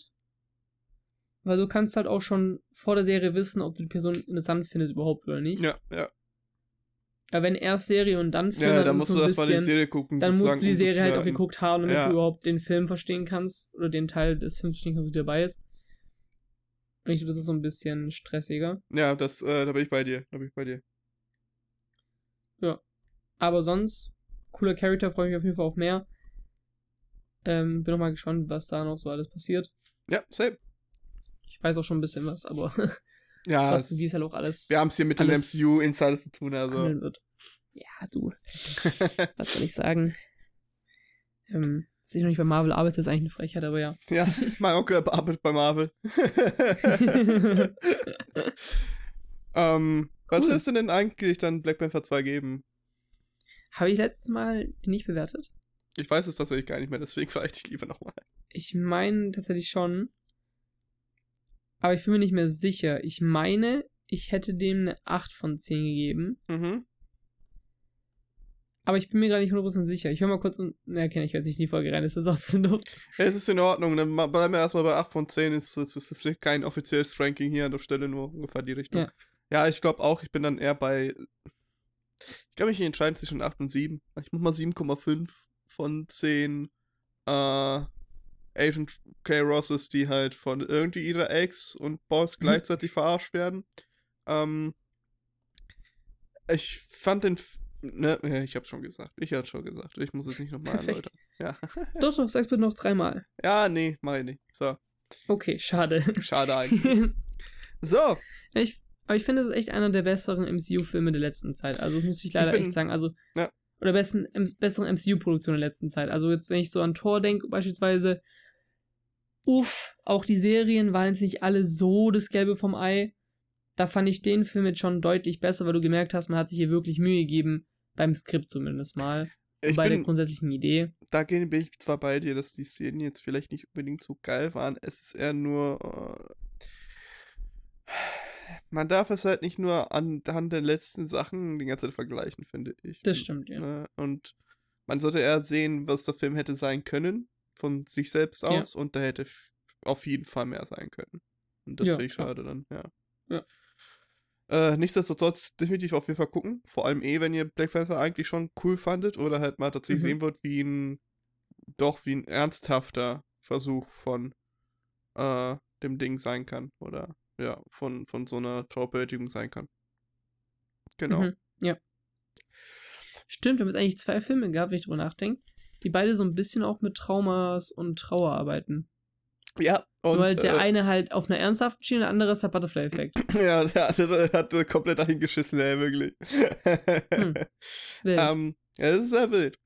Weil du kannst halt auch schon vor der Serie wissen, ob du die Person interessant findest überhaupt oder nicht. Ja, ja. Aber wenn erst Serie und dann Film, ja, dann musst du erstmal die Serie gucken. Dann musst du die Serie halt auch geguckt haben, damit ja. du überhaupt den Film verstehen kannst oder den Teil des Films verstehen kannst, der dabei ist. Und ich glaube, das ist so ein bisschen stressiger. Ja, das, äh, da bin ich bei dir. Da bin ich bei dir. Ja. Aber sonst, cooler Charakter, freue mich auf jeden Fall auf mehr. Ähm, bin noch mal gespannt, was da noch so alles passiert. Ja, same. Ich weiß auch schon ein bisschen was, aber ja, trotzdem, wie es halt auch alles. Wir haben es hier mit den MCU-Insiders zu tun, also. Wird. Ja, du. was soll ich sagen? Ähm, dass ich noch nicht bei Marvel arbeite, ist eigentlich eine Frechheit, aber ja. Ja, mein Onkel arbeitet bei Marvel. ähm, cool. Was ist denn denn eigentlich dann Black Panther 2 geben? Habe ich letztes Mal nicht bewertet? Ich weiß es tatsächlich gar nicht mehr, deswegen vielleicht ich lieber nochmal. Ich meine tatsächlich schon aber ich bin mir nicht mehr sicher. Ich meine, ich hätte dem eine 8 von 10 gegeben. Mhm. Aber ich bin mir gar nicht 100% sicher. Ich höre mal kurz und. Na, kenne ich jetzt nicht in die Folge rein. Das ist auch ein bisschen doof. Ja, es ist in Ordnung. Dann bleiben wir erstmal bei 8 von 10. Das ist, ist, ist kein offizielles Ranking hier an der Stelle, nur ungefähr die Richtung. Ja, ja ich glaube auch, ich bin dann eher bei. Ich glaube, ich entscheide zwischen 8 und 7. Ich mach mal 7,5 von 10. Äh, Agent K. Rosses, die halt von irgendwie ihrer Ex und Boss mhm. gleichzeitig verarscht werden. Ähm, ich fand den. Ne, ich hab's schon gesagt. Ich hab's schon gesagt. Ich muss es nicht nochmal erläutern. Ja. Doch, doch, sag's bitte noch dreimal. Ja, nee, mach ich nicht. So. Okay, schade. Schade eigentlich. so. Ich, aber ich finde, es ist echt einer der besseren MCU-Filme der letzten Zeit. Also, das muss ich leider ich bin, echt sagen. Also, ja. oder besten, besseren MCU-Produktionen der letzten Zeit. Also, jetzt, wenn ich so an Thor denke, beispielsweise, uff, auch die Serien waren jetzt nicht alle so das Gelbe vom Ei. Da fand ich den Film jetzt schon deutlich besser, weil du gemerkt hast, man hat sich hier wirklich Mühe gegeben, beim Skript zumindest mal. Ich bei bin, der grundsätzlichen Idee. Da bin ich zwar bei dir, dass die Szenen jetzt vielleicht nicht unbedingt so geil waren. Es ist eher nur. Äh, man darf es halt nicht nur anhand der letzten Sachen die ganze Zeit vergleichen, finde ich. Das stimmt, ja. Ne? Und man sollte eher sehen, was der Film hätte sein können von sich selbst aus ja. und da hätte auf jeden Fall mehr sein können. Und das ja, finde ich schade dann, ja. ja. Äh, nichtsdestotrotz definitiv auf jeden Fall gucken. Vor allem eh, wenn ihr Black Panther eigentlich schon cool fandet oder halt mal tatsächlich mhm. sehen wollt, wie ein doch wie ein ernsthafter Versuch von äh, dem Ding sein kann. Oder ja, von, von so einer Traubewältigung sein kann. Genau. Mhm. Ja. Stimmt, wir haben jetzt eigentlich zwei Filme gehabt, wenn ich drüber nachdenke die beide so ein bisschen auch mit Traumas und Trauer arbeiten. Ja, und. Nur halt der äh, eine halt auf einer ernsthaften Schiene, der andere ist der Butterfly-Effekt. Ja, der andere hat komplett dahin geschissen, ey, wirklich. Hm. ähm, ja, das ist sehr wild.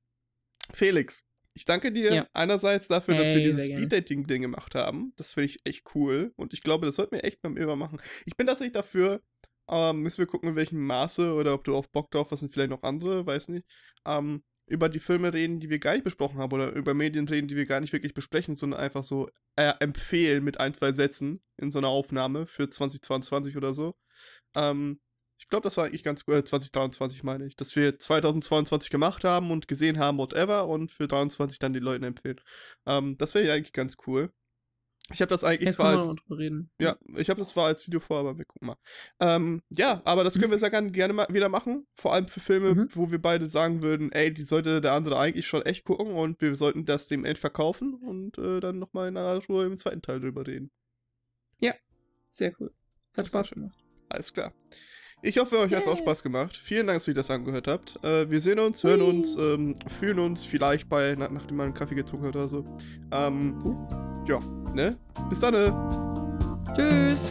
Felix, ich danke dir ja. einerseits dafür, dass hey, wir dieses Speed-Dating-Ding gemacht haben. Das finde ich echt cool. Und ich glaube, das sollten wir echt beim Übermachen. Ich bin tatsächlich dafür, ähm, müssen wir gucken, in welchem Maße oder ob du auch Bock drauf hast und vielleicht noch andere, weiß nicht. Ähm, über die Filme reden, die wir gar nicht besprochen haben oder über Medien reden, die wir gar nicht wirklich besprechen, sondern einfach so äh, empfehlen mit ein, zwei Sätzen in so einer Aufnahme für 2022 oder so. Ähm, ich glaube, das war eigentlich ganz gut, äh, 2023 meine ich, dass wir 2022 gemacht haben und gesehen haben, whatever, und für 2023 dann die Leuten empfehlen. Ähm, das wäre ja eigentlich ganz cool. Ich habe das eigentlich Jetzt zwar als ja, ich habe das zwar als Video vor, aber wir gucken mal. Ähm, ja, aber das können wir sehr gerne, gerne mal wieder machen. Vor allem für Filme, mhm. wo wir beide sagen würden, ey, die sollte der andere eigentlich schon echt gucken und wir sollten das dem End verkaufen und äh, dann nochmal in aller Ruhe im zweiten Teil drüber reden. Ja, sehr cool. Hat Spaß gemacht. Alles klar. Ich hoffe, euch hat es auch Spaß gemacht. Vielen Dank, dass ihr das angehört habt. Äh, wir sehen uns, hören uns, ähm, fühlen uns vielleicht bei, nach, nachdem man einen Kaffee getrunken hat oder so. Ähm, ja, ne? Bis dann. Ne? Tschüss.